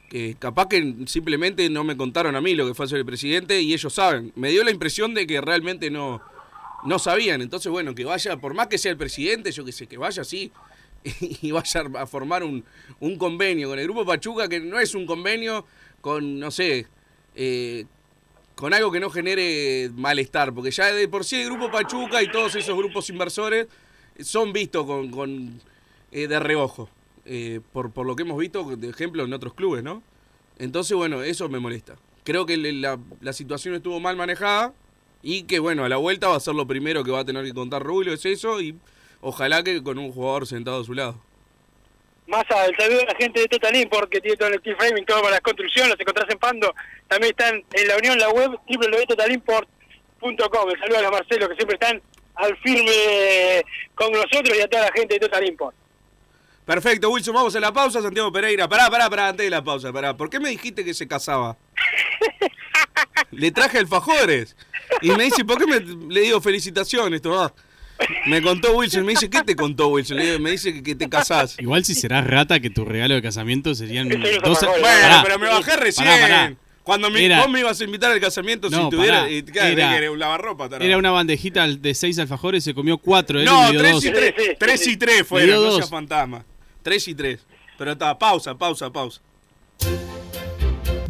que capaz que simplemente no me contaron a mí lo que fue hacer el presidente y ellos saben. Me dio la impresión de que realmente no, no sabían. Entonces, bueno, que vaya, por más que sea el presidente, yo que sé, que vaya así [LAUGHS] y vaya a formar un, un convenio con el Grupo Pachuca, que no es un convenio con, no sé, eh, con algo que no genere malestar, porque ya de por sí el Grupo Pachuca y todos esos grupos inversores son vistos con, con, eh, de reojo, eh, por, por lo que hemos visto, de ejemplo, en otros clubes, ¿no? Entonces, bueno, eso me molesta. Creo que la, la situación estuvo mal manejada y que, bueno, a la vuelta va a ser lo primero que va a tener que contar Rubio, es eso, y ojalá que con un jugador sentado a su lado. Massa, el saludo a la gente de Total Import que tiene todo el steel framing, todo para la construcción, los encontrás en Pando. También están en la unión, la web www.totalimport.com. El saludo a los Marcelo que siempre están al firme con nosotros y a toda la gente de Total Import. Perfecto, Wilson, vamos a la pausa, Santiago Pereira. Pará, pará, pará, antes de la pausa, pará. ¿Por qué me dijiste que se casaba? [LAUGHS] Le traje alfajores. Y me dice, ¿por qué me, le digo felicitaciones, Tomás? Me contó Wilson, me dice, ¿qué te contó Wilson? Le digo, me dice que, que te casás. Igual si serás rata que tu regalo de casamiento serían no dos... Bueno, Pará. pero me bajé recién. Pará, pará. Cuando me- Era- vos me ibas a invitar al casamiento No, si tuviera... y, claro, Era- que era un lavarropa. Era una bandejita de seis alfajores, se comió cuatro, él No, me dio tres dos. y tres. Tres y tres fueron, no seas fantasma. Tres y tres. Pero está, pausa, pausa, pausa.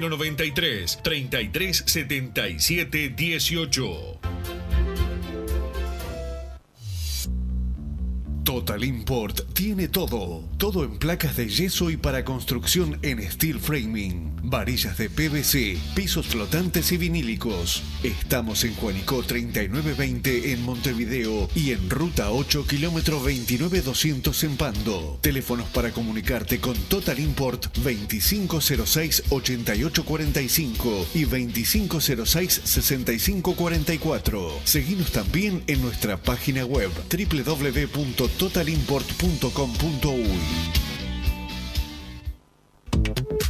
093 3377 18. Total Import tiene todo. Todo en placas de yeso y para construcción en steel framing. Varillas de PVC, pisos flotantes y vinílicos. Estamos en Juanico 3920 en Montevideo y en Ruta 8 kilómetro 29200 en Pando. Teléfonos para comunicarte con Total Import 2506-8845 y 2506-6544. Seguinos también en nuestra página web www.totalimport.com.uy.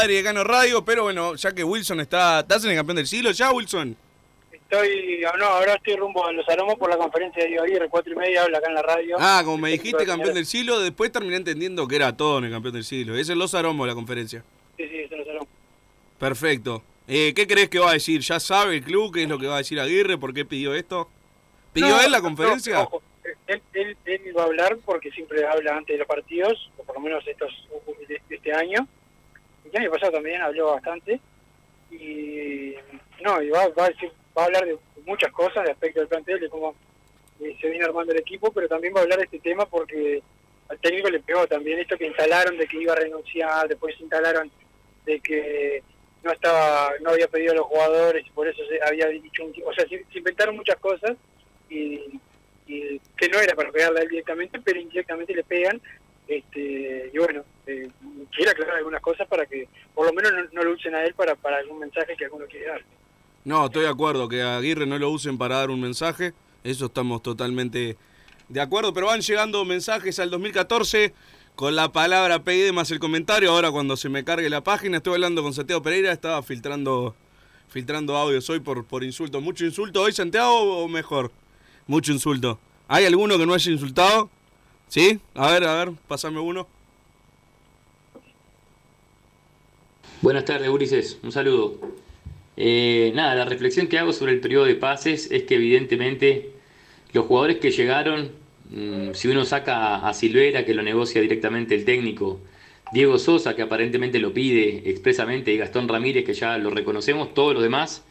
Más Padre de Cano Radio, pero bueno, ya que Wilson está... ¿Estás en el campeón del siglo ya, Wilson? Estoy, no, ahora estoy rumbo a Los Aromos por la conferencia de Aguirre, cuatro y media, habla acá en la radio. Ah, como me dijiste campeón del siglo, después terminé entendiendo que era todo en el campeón del siglo. Ese es Los Aromos la conferencia. Sí, sí, es en Los Aromos. Perfecto. Eh, ¿Qué crees que va a decir? ¿Ya sabe el club qué es lo que va a decir Aguirre? ¿Por qué pidió esto? ¿Pidió No, él la no, conferencia? ojo, él, él, él va a hablar porque siempre habla antes de los partidos, o por lo menos estos este año. El año pasado también habló bastante. Y no, y va, va, a decir- va a hablar de muchas cosas, de aspecto del plantel, de cómo eh, se viene armando el equipo, pero también va a hablar de este tema porque al técnico le pegó también esto que instalaron de que iba a renunciar, después instalaron de que no estaba no había pedido a los jugadores y por eso se había dicho un, o sea se, se inventaron muchas cosas y, y que no era para pegarle a él directamente pero indirectamente le pegan este y bueno eh, aclarar algunas cosas para que por lo menos no, lo usen a él para algún mensaje que alguno quiere dar No, estoy de acuerdo, que a Aguirre no lo usen para dar un mensaje. Eso estamos totalmente de acuerdo, pero van llegando mensajes al 2014 con la palabra PID más el comentario. Ahora cuando se me cargue la página, estoy hablando con Santiago Pereira, estaba filtrando filtrando audios hoy por, por insulto. ¿Mucho insulto hoy, Santiago, o mejor? Mucho insulto. ¿Hay alguno que no haya insultado? ¿Sí? A ver, a ver, pásame uno. Buenas tardes, Ulises. Un saludo. Eh, nada, la reflexión que hago sobre el periodo de pases es que evidentemente los jugadores que llegaron, mm, si uno saca a Silvera, que lo negocia directamente el técnico, Diego Sosa, que aparentemente lo pide expresamente, y Gastón Ramírez, que ya lo reconocemos, todos los demás,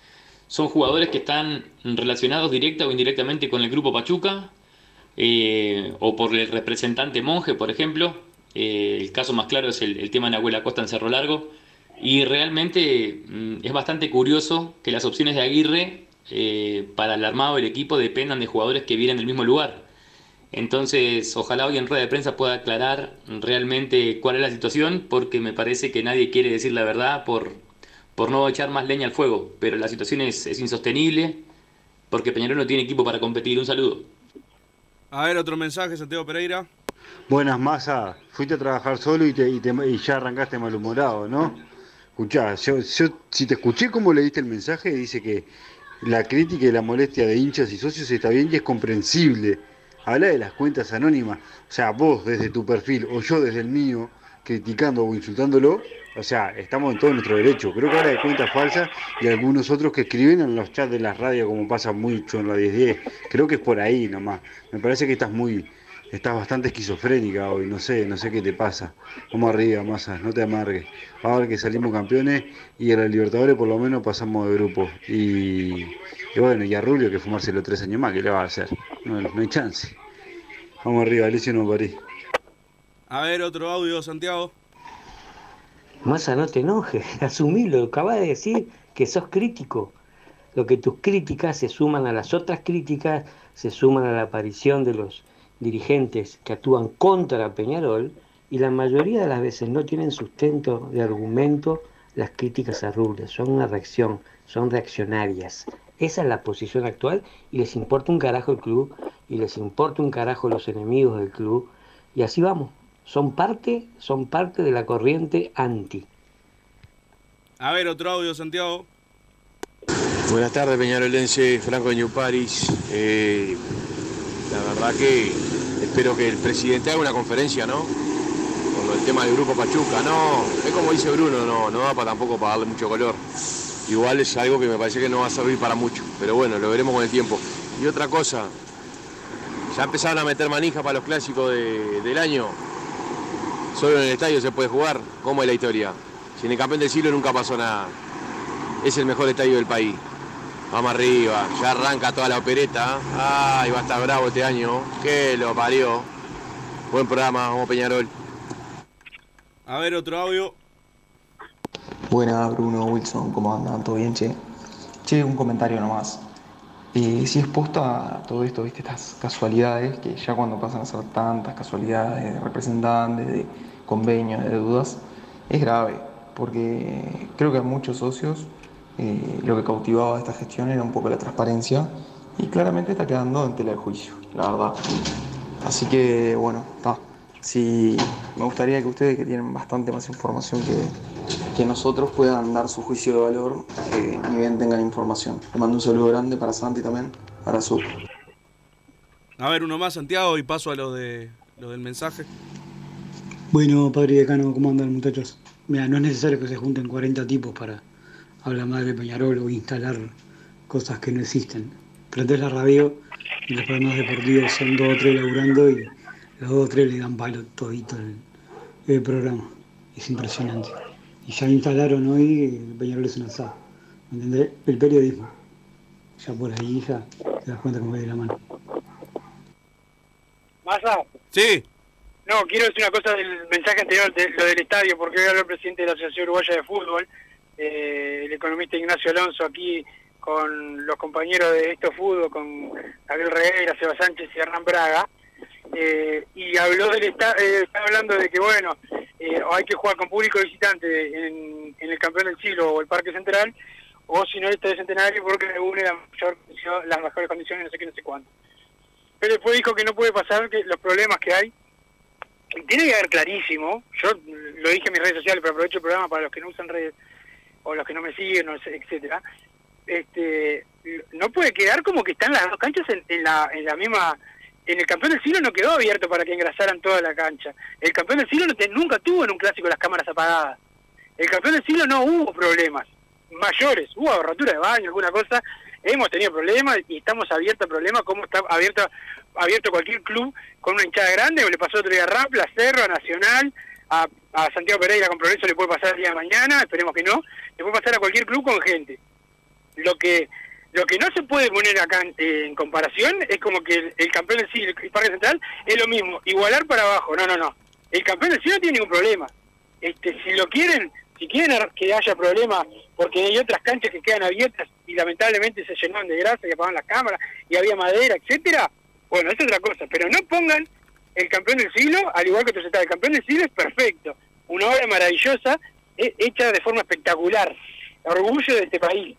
son jugadores que están relacionados directa o indirectamente con el grupo Pachuca, eh, o por el representante Monje, por ejemplo. Eh, el caso más claro es el, tema de Nahuel Acosta en Cerro Largo. Y realmente mm, es bastante curioso que las opciones de Aguirre eh, para el armado del equipo dependan de jugadores que vienen del mismo lugar. Entonces, ojalá hoy en rueda de prensa pueda aclarar realmente cuál es la situación, porque me parece que nadie quiere decir la verdad por, por no echar más leña al fuego. Pero la situación es, es insostenible, porque Peñarol no tiene equipo para competir. Un saludo. A ver, otro mensaje, Santiago Pereira. Buenas, Massa. Fuiste a trabajar solo y, te, y, te- y ya arrancaste malhumorado, ¿no? Escuchá, yo, yo- si te escuché cómo leíste el mensaje, dice que la crítica y la molestia de hinchas y socios está bien y es comprensible. Habla de las cuentas anónimas. O sea, vos desde tu perfil o yo desde el mío, criticando o insultándolo, o sea, estamos en todo nuestro derecho. Creo que habla de cuentas falsas y algunos otros que escriben en los chats de las radios, como pasa mucho en la 1010. Creo que es por ahí nomás. Me parece que estás muy, estás bastante esquizofrénica hoy, no sé, no sé qué te pasa. Vamos arriba, masa, no te amargues. Vamos a ver que salimos campeones y en la Libertadores por lo menos pasamos de grupo. Y, y bueno, y a Rubio que fumárselo tres años más, ¿qué le va a hacer? No, no hay chance. Vamos arriba, Alicia no París. A ver, otro audio, Santiago. Massa, no te enojes, [LAUGHS] asumilo, acabas de decir que sos crítico. lo que tus críticas se suman a las otras críticas, se suman a la aparición de los dirigentes que actúan contra Peñarol y la mayoría de las veces no tienen sustento de argumento las críticas a Rubles, son una reacción, son reaccionarias. Esa es la posición actual y les importa un carajo el club y les importa un carajo los enemigos del club y así vamos. Son parte, son parte de la corriente anti. A ver, otro audio, Santiago. Buenas tardes, Peñarolense, Franco de New Paris. Eh, la verdad que espero que el presidente haga una conferencia, ¿no? Con del tema del grupo Pachuca. No, es como dice Bruno, no, no da para tampoco para darle mucho color. Igual es algo que me parece que no va a servir para mucho. Pero bueno, lo veremos con el tiempo. Y otra cosa, ya empezaron a meter manija para los clásicos de- del año. Solo en el estadio se puede jugar. ¿Cómo es la historia? Si en el campeón del siglo nunca pasó nada. Es el mejor estadio del país. Vamos arriba, ya arranca toda la opereta. Ay, va a estar bravo este año. Que lo parió. Buen programa, vamos Peñarol. A ver, otro audio. Buena, Bruno, Wilson, ¿cómo andan? ¿Todo bien, che? Che, un comentario nomás. Eh, si es posta a todo esto, ¿viste? Estas casualidades, que ya cuando pasan a ser tantas casualidades de representantes, de convenios, de dudas, es grave, porque creo que a muchos socios eh, lo que cautivaba esta gestión era un poco la transparencia y claramente está quedando en tela de juicio, la verdad. Así que, bueno, está. Sí, me gustaría que ustedes, que tienen bastante más información que, que nosotros, puedan dar su juicio de valor eh, y bien tengan información. Le mando un saludo grande para Santi también, para su. A ver, uno más, Santiago, y paso a lo, de, lo del mensaje. Bueno, padre decano, ¿cómo andan muchachos? Mira, no es necesario que se junten 40 tipos para hablar mal de Peñarol o instalar cosas que no existen. Prendés la radio y los programas deportivos son dos o tres laburando y los dos o tres le dan palo todito el, el programa. Es impresionante. Y ya instalaron hoy Peñarol es un asado. ¿Me entendés? El periodismo. Ya por ahí ya te das cuenta cómo de la mano. Massa, Sí. no, quiero decir una cosa del mensaje anterior, de lo del estadio, porque hoy habló el presidente de la Asociación Uruguaya de Fútbol, eh, el economista Ignacio Alonso, aquí con los compañeros de Esto Fútbol, con Gabriel Regueira, Seba Sánchez y Hernán Braga, eh, y habló del esta- eh, está hablando de que, bueno, eh, o hay que jugar con público visitante en, el Campeón del Siglo o el Parque Central, o si no Estadio Centenario porque reúne la mayor las mejores condiciones, no sé qué, no sé cuánto. Pero después dijo que no puede pasar que los problemas que hay tiene que haber clarísimo, yo lo dije en mis redes sociales, pero aprovecho el programa para los que no usan redes o los que no me siguen, etcétera. Este, no puede quedar como que están las dos canchas en, en la, en la misma. En el campeón del siglo no quedó abierto para que engrasaran toda la cancha. El campeón del siglo nunca tuvo en un clásico las cámaras apagadas. El campeón del siglo no hubo problemas mayores, hubo rotura de baño, alguna cosa. Hemos tenido problemas y estamos abiertos a problemas como está abierto abierto cualquier club con una hinchada grande, le pasó otro día a Rapla, a Cerro, Nacional, a, a Santiago Pereira con Progreso le puede pasar el día de mañana, esperemos que no, le puede pasar a cualquier club con gente. Lo que lo que no se puede poner acá en, comparación es como que el, campeón del siglo el Parque Central es lo mismo, igualar para abajo, no, no, no. El campeón del siglo no tiene ningún problema. Este, si lo quieren, si quieren que haya problemas, porque hay otras canchas que quedan abiertas y lamentablemente se llenaron de grasa y apagaban las cámaras y había madera, etcétera, bueno, es otra cosa, pero no pongan el campeón del siglo, al igual que otros estadios. El campeón del siglo es perfecto, una obra maravillosa, he- hecha de forma espectacular, orgullo de este país,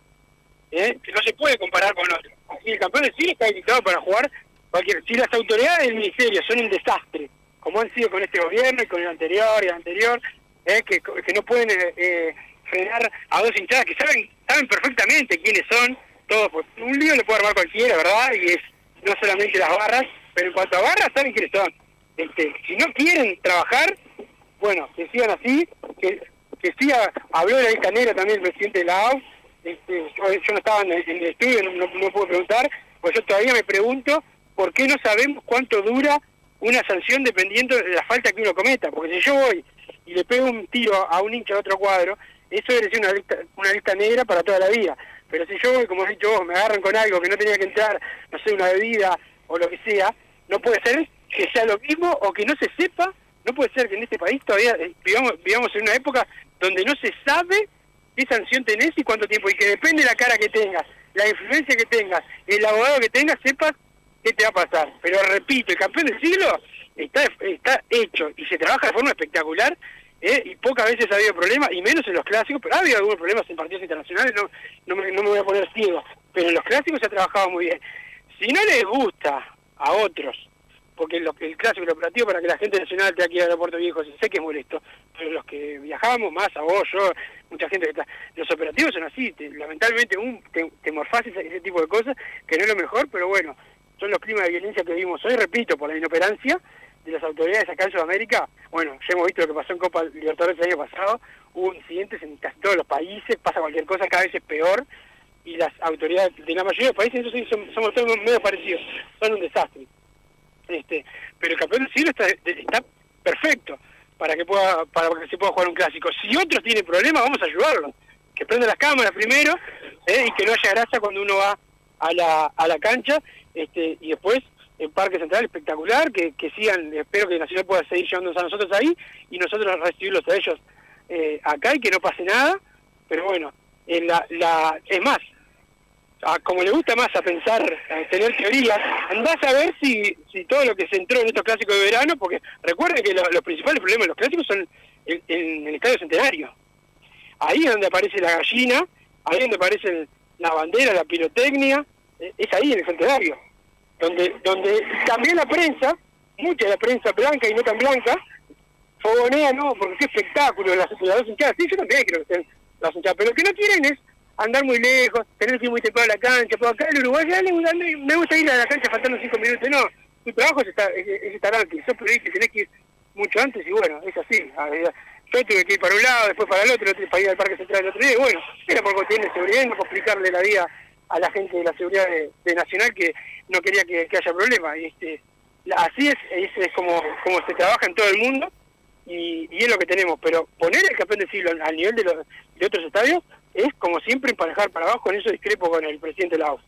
¿eh? que no se puede comparar con otro. Así, el campeón del siglo está habilitado para jugar cualquier. Si las autoridades del ministerio son un desastre, como han sido con este gobierno y con el anterior y el anterior, ¿eh? que, que no pueden eh, eh, frenar a dos hinchadas que saben saben perfectamente quiénes son, todos, pues, un lío le puede armar cualquiera, ¿verdad? Y es no solamente las barras, pero en cuanto a barras saben quiénes son. Este, si no quieren trabajar, bueno, que sigan así, que, que siga, habló de la negra también el presidente de la AU, este, yo, yo no estaba en el, estudio, no, no, puedo preguntar, pues yo todavía me pregunto por qué no sabemos cuánto dura una sanción dependiendo de la falta que uno cometa, porque si yo voy y le pego un tiro a un hincha de otro cuadro, eso debe ser una lista, una lista negra para toda la vida. Pero si yo voy, como has dicho vos, me agarran con algo que no tenía que entrar, no sé, una bebida o lo que sea, no puede ser que sea lo mismo o que no se sepa, no puede ser que en este país todavía eh, vivamos, vivamos en una época donde no se sabe qué sanción tenés y cuánto tiempo, y que depende de la cara que tengas, la influencia que tengas, el abogado que tengas, sepas qué te va a pasar. Pero repito, el campeón del siglo está, está hecho y se trabaja de forma espectacular ¿eh? y pocas veces ha habido problemas, y menos en los clásicos, pero ha habido algunos problemas en partidos internacionales, no, me, no me voy a poner ciego, pero en los clásicos se ha trabajado muy bien. Si no les gusta a otros, porque lo, el clásico, el operativo para que la gente nacional te aquí al aeropuerto viejo, sé que es molesto, pero los que viajamos más, a vos, yo, mucha gente que está, los operativos son así, te- lamentablemente un, te, te morfás ese, ese tipo de cosas, que no es lo mejor, pero bueno, son los climas de violencia que vivimos hoy, repito, por la inoperancia de las autoridades acá en Sudamérica, bueno, ya hemos visto lo que pasó en Copa Libertadores el año pasado, hubo incidentes en casi todos los países, pasa cualquier cosa, cada vez es peor, y las autoridades de la mayoría de los países, entonces son- somos todos medio parecidos, son un desastre. Este, pero el campeón del siglo está, está perfecto para que pueda para que se pueda jugar un clásico. Si otros tienen problemas, vamos a ayudarlos. Que prenda las cámaras primero ¿eh? y que no haya grasa cuando uno va a la, a la cancha este, y después el Parque Central espectacular, que, que sigan, espero que Nacional pueda seguir llevándonos a nosotros ahí y nosotros recibirlos a ellos eh, acá y que no pase nada, pero bueno, en la, la, es más, como le gusta más a pensar, a tener teorías, andás a ver si, si todo lo que se entró en estos clásicos de verano, porque recuerden que lo- los principales problemas de los clásicos son en, el Estadio Centenario. Ahí es donde aparece la gallina, ahí es donde aparece la bandera, la pirotecnia, eh, es ahí en el Centenario. Donde, donde también la prensa, mucha de la prensa blanca y no tan blanca, fogonea, no, porque qué espectáculo, las, las dos hinchadas, sí, yo también quiero que pero lo que no quieren es andar muy lejos, tener que ir muy temprano a la cancha, pero acá el Uruguay ya me gusta ir a la cancha faltando cinco minutos, no, tu trabajo es estar, es, es estar antes, sos periodista, tenés que ir mucho antes y bueno, es así, yo tuve que ir para un lado, después para el otro, para ir al Parque Central el otro día, y bueno, era por cuestiones de seguridad y no complicarle la vida a la gente de la seguridad de, Nacional que no quería que, haya problema, y este, así es, es, es como, como se trabaja en todo el mundo, y, y es lo que tenemos, pero poner el campeón del siglo al nivel de, los, de otros estadios es como siempre emparejar para abajo, en eso discrepo con el presidente Laos.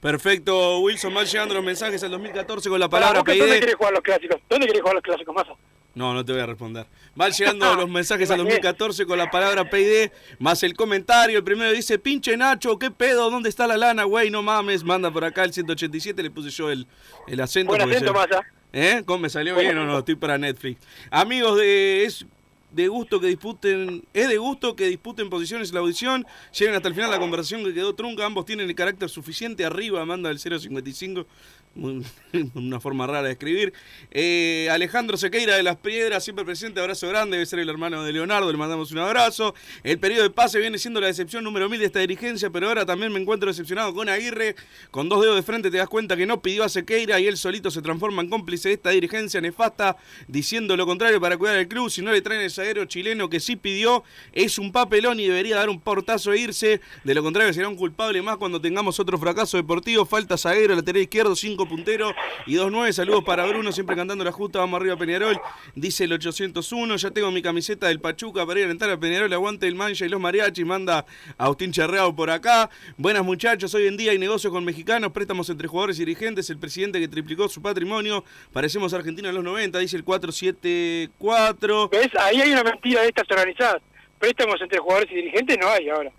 Perfecto, Wilson, van llegando los mensajes al 2014 con la palabra ¿vos que ¿Dónde querés jugar los clásicos? ¿Dónde querés jugar los clásicos, Massa? No, no te voy a responder. Van llegando [LAUGHS] los mensajes al Imaginé. 2014 con la palabra PID, más el comentario. El primero dice, pinche Nacho, ¿qué pedo? ¿Dónde está la lana, güey? No mames, manda por acá el 187, le puse yo el, el acento. Buen acento, Massa. ¿Eh? ¿Cómo me salió bien o no? Estoy para Netflix. Amigos de... Es de gusto que disputen, es de gusto que disputen posiciones en la audición, lleguen hasta el final la conversación que quedó trunca, ambos tienen el carácter suficiente arriba, manda el 055, muy- [LAUGHS] una forma rara de escribir. Eh, Alejandro Sequeira de las Piedras, siempre presente, abrazo grande, debe ser el hermano de Leonardo, le mandamos un abrazo. El periodo de pase viene siendo la decepción número 1000 de esta dirigencia, pero ahora también me encuentro decepcionado con Aguirre, con dos dedos de frente te das cuenta que no pidió a Sequeira y él solito se transforma en cómplice de esta dirigencia nefasta, diciendo lo contrario para cuidar el club, si no le traen el zaguero chileno que sí pidió, es un papelón y debería dar un portazo e irse, de lo contrario será un culpable más cuando tengamos otro fracaso deportivo, falta zaguero, lateral izquierdo, 5 punteros y 2-9, saludos para Bruno, siempre cantando la justa, vamos arriba Peñarol, dice el 801, ya tengo mi camiseta del Pachuca para ir a alentar a Peñarol, aguante el mancha y los mariachis, manda Agustín Charreao por acá, buenas muchachos, hoy en día hay negocios con mexicanos, préstamos entre jugadores y dirigentes, el presidente que triplicó su patrimonio, parecemos argentinos en los 90, dice el 474. ¿Ves? Ahí hay una mentira de estas organizadas. Préstamos entre jugadores y dirigentes no hay ahora.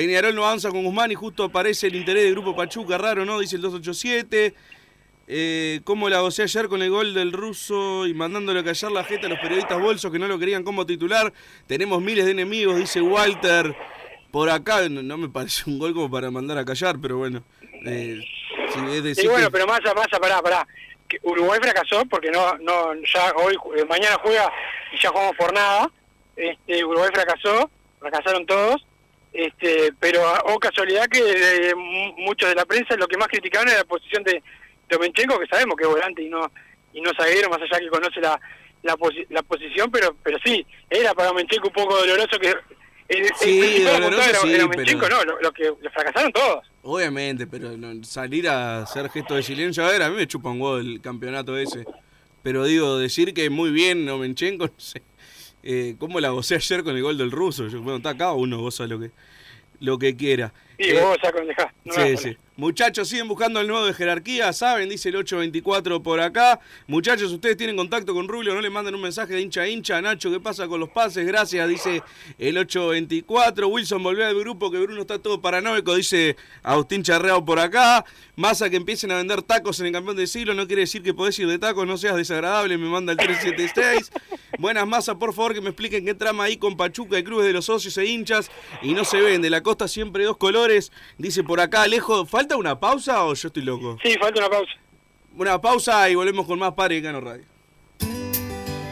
Peñarol no avanza con Guzmán y justo aparece el interés del grupo Pachuca, raro, ¿no? Dice el 287. Eh, ¿Cómo la gocé ayer con el gol del ruso y mandándole a callar la jeta a los periodistas bolsos que no lo querían como titular? Tenemos miles de enemigos, dice Walter. Por acá no, no me parece un gol como para mandar a callar, pero bueno. Eh, es decir Y bueno, que- pero más, más, pará, pará. Que Uruguay fracasó porque no, no, ya hoy, eh, mañana juega y ya jugamos por nada. Este, Uruguay fracasó, fracasaron todos. Este, pero o casualidad que eh, mu- muchos de la prensa lo que más criticaban era la posición de Tomenchenko, que sabemos que es volante y no y no zaguero, más allá que conoce la la, posi- la posición, pero pero sí, era para Menchenko un poco doloroso que el, Sí, doloroso era, sí, era pero- no, lo, lo que le fracasaron todos. Obviamente, pero no- salir a hacer gestos de silencio, a ver, a mí me chupa un huevo el campeonato ese. Pero digo, decir que muy bien Nomenchenko, [LAUGHS] no sé. Eh, ¿Cómo la gocé ayer con el gol del ruso? Yo, bueno, está acá, uno goza lo que... lo que quiera. Y Eh, vos aconsejás. No me sí, sí. Muchachos, siguen buscando el nuevo de jerarquía, saben, dice el 824 por acá. Muchachos, ustedes tienen contacto con Rubio, no le mandan un mensaje de hincha a hincha. Nacho, ¿qué pasa con los pases? Gracias, dice el 824. Wilson volvió al grupo, que Bruno está todo paranoico, dice Agustín Charreado por acá. Masa que empiecen a vender tacos en el campeón del siglo, no quiere decir que podés ir de tacos, no seas desagradable, me manda el 376. Buenas Masa, por favor que me expliquen qué trama ahí con Pachuca y Clubes de los socios e hinchas y no se ven. De la costa siempre dos colores, dice por acá Alejo. ¿Falta una pausa o yo estoy loco? Sí, falta una pausa. Una pausa y volvemos con más Padre Cano Radio.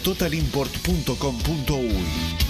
www.totalimport.com.uy.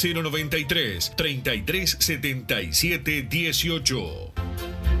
093 33 77 18.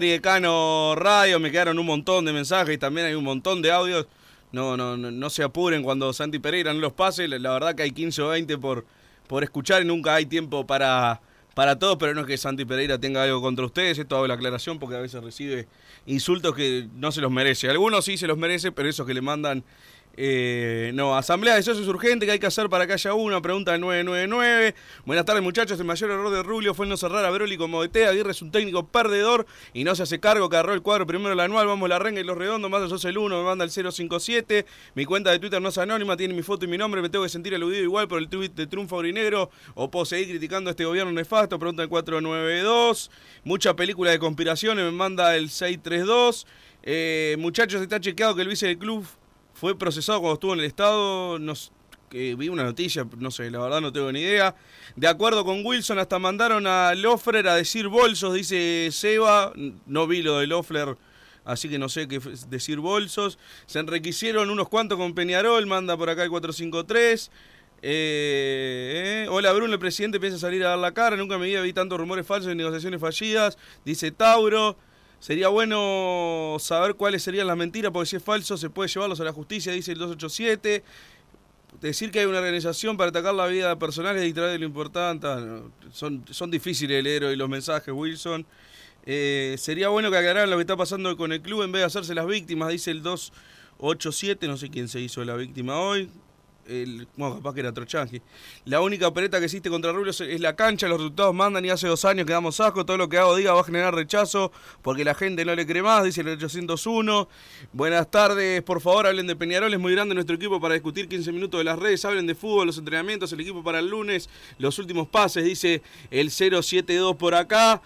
Y Decano Radio. Me quedaron un montón de mensajes y también hay un montón de audios. No, no, no, no se apuren cuando Santi Pereira no los pase. La verdad que hay 15 o 20 por, por escuchar y nunca hay tiempo para, para todo. Pero no es que Santi Pereira tenga algo contra ustedes. Esto hago la aclaración porque a veces recibe insultos que no se los merece. Algunos sí se los merece, pero esos que le mandan eh, no, asamblea de socios urgente que hay que hacer para que haya una, pregunta del 999. Buenas tardes muchachos, el mayor error de Rubio fue no cerrar a Broli como DT, Aguirre es un técnico perdedor y no se hace cargo, que agarró el cuadro primero el anual, vamos la renga y los redondos, más sos el 1, me manda el 057, mi cuenta de Twitter no es anónima, tiene mi foto y mi nombre, me tengo que sentir aludido igual por el tweet de Triunfo Aurinegro. O puedo seguir criticando a este gobierno nefasto, pregunta del 492, mucha película de conspiraciones, me manda el 632. Eh, muchachos, está chequeado que el vice del club fue procesado cuando estuvo en el Estado. Nos, que vi una noticia, no sé, la verdad no tengo ni idea. De acuerdo con Wilson, hasta mandaron a Loeffler a decir bolsos, dice Seba. No vi lo de Loeffler, así que no sé qué decir bolsos. Se enriquecieron unos cuantos con Peñarol, manda por acá el 453. Eh, eh, hola Bruno, el presidente piensa salir a dar la cara. Nunca me vi tantos rumores falsos y negociaciones fallidas. Dice Tauro. Sería bueno saber cuáles serían las mentiras, porque si es falso se puede llevarlos a la justicia, dice el 287. Decir que hay una organización para atacar la vida personal es distraer de lo importante. Ah, son, son difíciles de leer hoy los mensajes, Wilson. Eh, sería bueno que aclararan lo que está pasando con el club en vez de hacerse las víctimas, dice el 287. No sé quién se hizo la víctima hoy bueno, capaz que era Trochangi. La única opereta que existe contra Rubio es la cancha, los resultados mandan y hace dos años que damos asco, todo lo que hago diga va a generar rechazo porque la gente no le cree más, dice el 801. Buenas tardes, por favor, hablen de Peñarol, es muy grande nuestro equipo para discutir 15 minutos de las redes, hablen de fútbol, los entrenamientos, el equipo para el lunes, los últimos pases, dice el 072 por acá.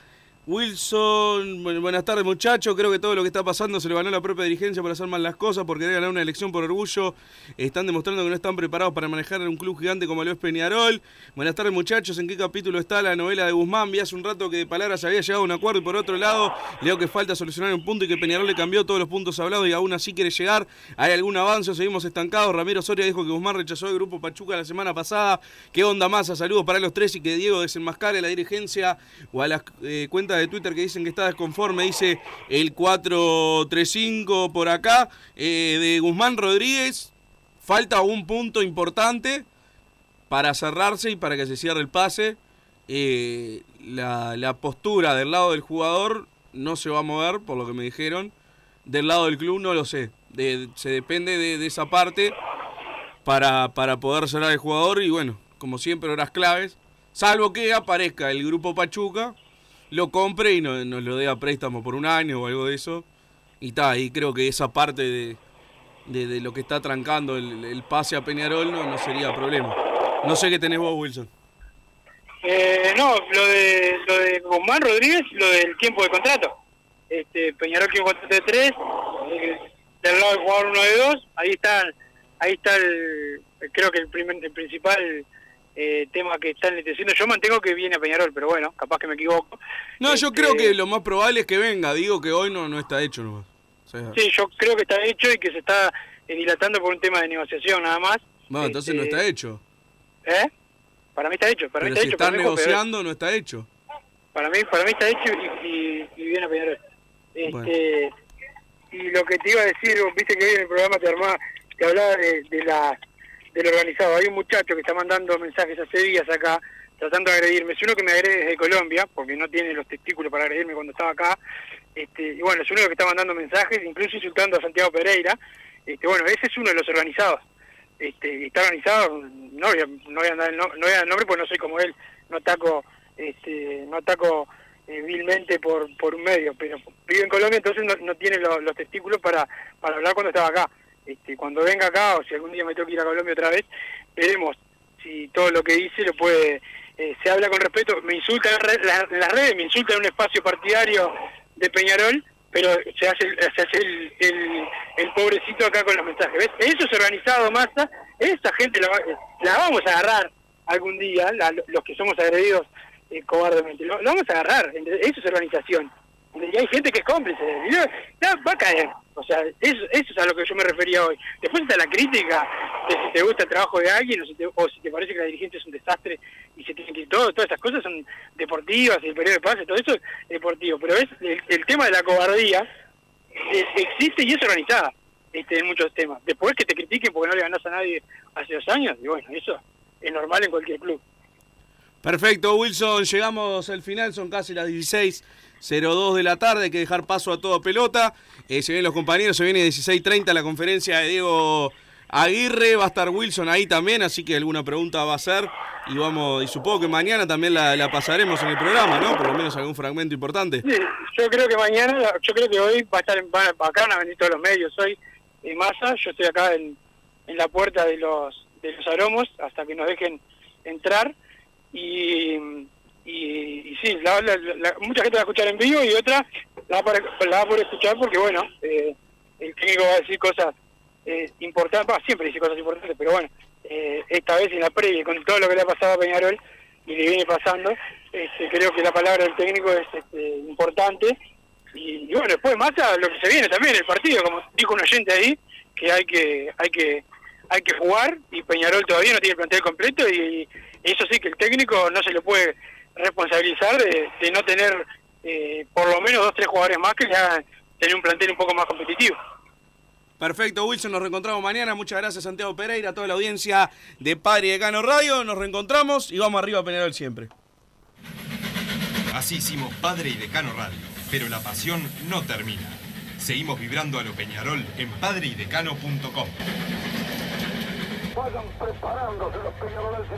Wilson, buenas tardes muchachos, creo que todo lo que está pasando se le ganó a la propia dirigencia por hacer mal las cosas, por querer ganar una elección por orgullo, están demostrando que no están preparados para manejar un club gigante como lo es Peñarol. Buenas tardes muchachos, ¿en qué capítulo está la novela de Guzmán? Vi hace un rato que de palabras había llegado a un acuerdo y por otro lado leo que falta solucionar un punto y que Peñarol le cambió todos los puntos hablados y aún así quiere llegar. ¿Hay algún avance seguimos estancados? Ramiro Soria dijo que Guzmán rechazó el grupo Pachuca la semana pasada. ¿Qué onda masa? Saludos para los tres y que Diego desenmascare la dirigencia o a las eh, cuentas de Twitter que dicen que está desconforme, dice el 435 por acá, eh, de Guzmán Rodríguez. Falta un punto importante para cerrarse y para que se cierre el pase. Eh, la, la postura del lado del jugador no se va a mover, por lo que me dijeron. Del lado del club no lo sé. Se depende de, de esa parte para, para poder cerrar el jugador y bueno, como siempre, horas claves. Salvo que aparezca el grupo Pachuca, lo compre y no- nos lo dé a préstamo por un año o algo de eso. Y está, ahí creo que esa parte de, de- lo que está trancando el, el pase a Peñarol no, no sería problema. No sé qué tenés vos, Wilson. Eh, no, lo de, lo de Guzmán Rodríguez, lo del tiempo de contrato. Este, Peñarol un contrato de tres, eh, del lado del jugador uno de dos, ahí está, ahí está el, creo que el, primer, el principal eh, tema que están diciendo. Yo mantengo que viene a Peñarol, pero bueno, capaz que me equivoco. No, yo Este, creo que lo más probable es que venga. Digo que hoy no, no está hecho nomás. O sea, Sí, yo creo que está hecho y que se está eh, dilatando por un tema de negociación nada más. bueno, entonces no Este, está hecho. ¿Eh? Para mí está hecho, para Pero mí está si hecho. están para mí, negociando, no está hecho. Para mí, para mí está hecho y, y, y viene a Peñarol. Este, Y lo que te iba a decir, viste que hoy en el programa te, armaba, te hablaba de, de la del organizado. Hay un muchacho que está mandando mensajes hace días acá, tratando de agredirme. Es uno que me agrede desde Colombia, porque no tiene los testículos para agredirme cuando estaba acá. Este, y bueno, es uno que está mandando mensajes, incluso insultando a Santiago Pereira. Este, bueno, ese es uno de los organizados. Este, está organizado, no voy a, no voy a dar el no, no voy a dar el nombre porque no soy como él, no ataco, este, no ataco eh, vilmente por, por un medio, pero vive en Colombia entonces no, no tiene lo- los testículos para, para hablar cuando estaba acá. Este, cuando venga acá o si algún día me tengo que ir a Colombia otra vez, veremos si todo lo que dice lo puede, eh, se habla con respeto, me insulta en, re- la- en las redes, me insulta en un espacio partidario de Peñarol, pero se hace, se hace el, el, el pobrecito acá con los mensajes. ¿Ves? Eso es organizado, masa, esa gente la, la vamos a agarrar algún día, los que somos agredidos eh, cobardemente, lo, lo vamos a agarrar, eso es organización. Y hay gente que es cómplice, va a caer. O sea, eso, eso es a lo que yo me refería hoy. Después está la crítica de si te gusta el trabajo de alguien o si te, o si te parece que la dirigencia es un desastre y se tiene que todo. Todas esas cosas son deportivas, el periodo de pase, todo eso es deportivo. Pero es el, tema de la cobardía eh, existe y es organizada este, en muchos temas. Después que te critiquen porque no le ganás a nadie hace dos años, y bueno, eso es normal en cualquier club. Perfecto, Wilson. Llegamos al final, son casi las 16.02 de la tarde. Hay que dejar paso a toda pelota. Eh, se vienen los compañeros, se viene 16.30 la conferencia de Diego Aguirre. Va a estar Wilson ahí también, así que alguna pregunta va a hacer. Y vamos, y supongo que mañana también la, pasaremos en el programa, ¿no? Por lo menos algún fragmento importante. Yo creo que mañana, yo creo que hoy va a estar, en, acá van a venir todos los medios. Hoy en masa, yo estoy acá en, en la puerta de los de los aromos hasta que nos dejen entrar. Y, y, y sí, la- la- la- mucha gente va a escuchar en vivo y otra la va a poder, la va a poder escuchar porque, bueno, eh, el técnico va a decir cosas eh, importantes, va, siempre dice cosas importantes, pero bueno, eh, esta vez en la previa, con todo lo que le ha pasado a Peñarol y le viene pasando, este, creo que la palabra del técnico es este, importante. Y, y bueno, después más a lo que se viene también, el partido, como dijo un oyente ahí, que hay que hay que hay que jugar y Peñarol todavía no tiene el plantel completo y, eso sí que el técnico no se le puede responsabilizar de, de no tener eh, por lo menos dos tres jugadores más que le hagan tener un plantel un poco más competitivo. Perfecto, Wilson, nos reencontramos mañana. Muchas gracias, Santiago Pereira, a toda la audiencia de Padre y Decano Radio. Nos reencontramos y vamos arriba a Peñarol siempre. Así hicimos Padre y Decano Radio, pero la pasión no termina. Seguimos vibrando a lo Peñarol en padreidecano.com. Vayan preparándose los peñaroles.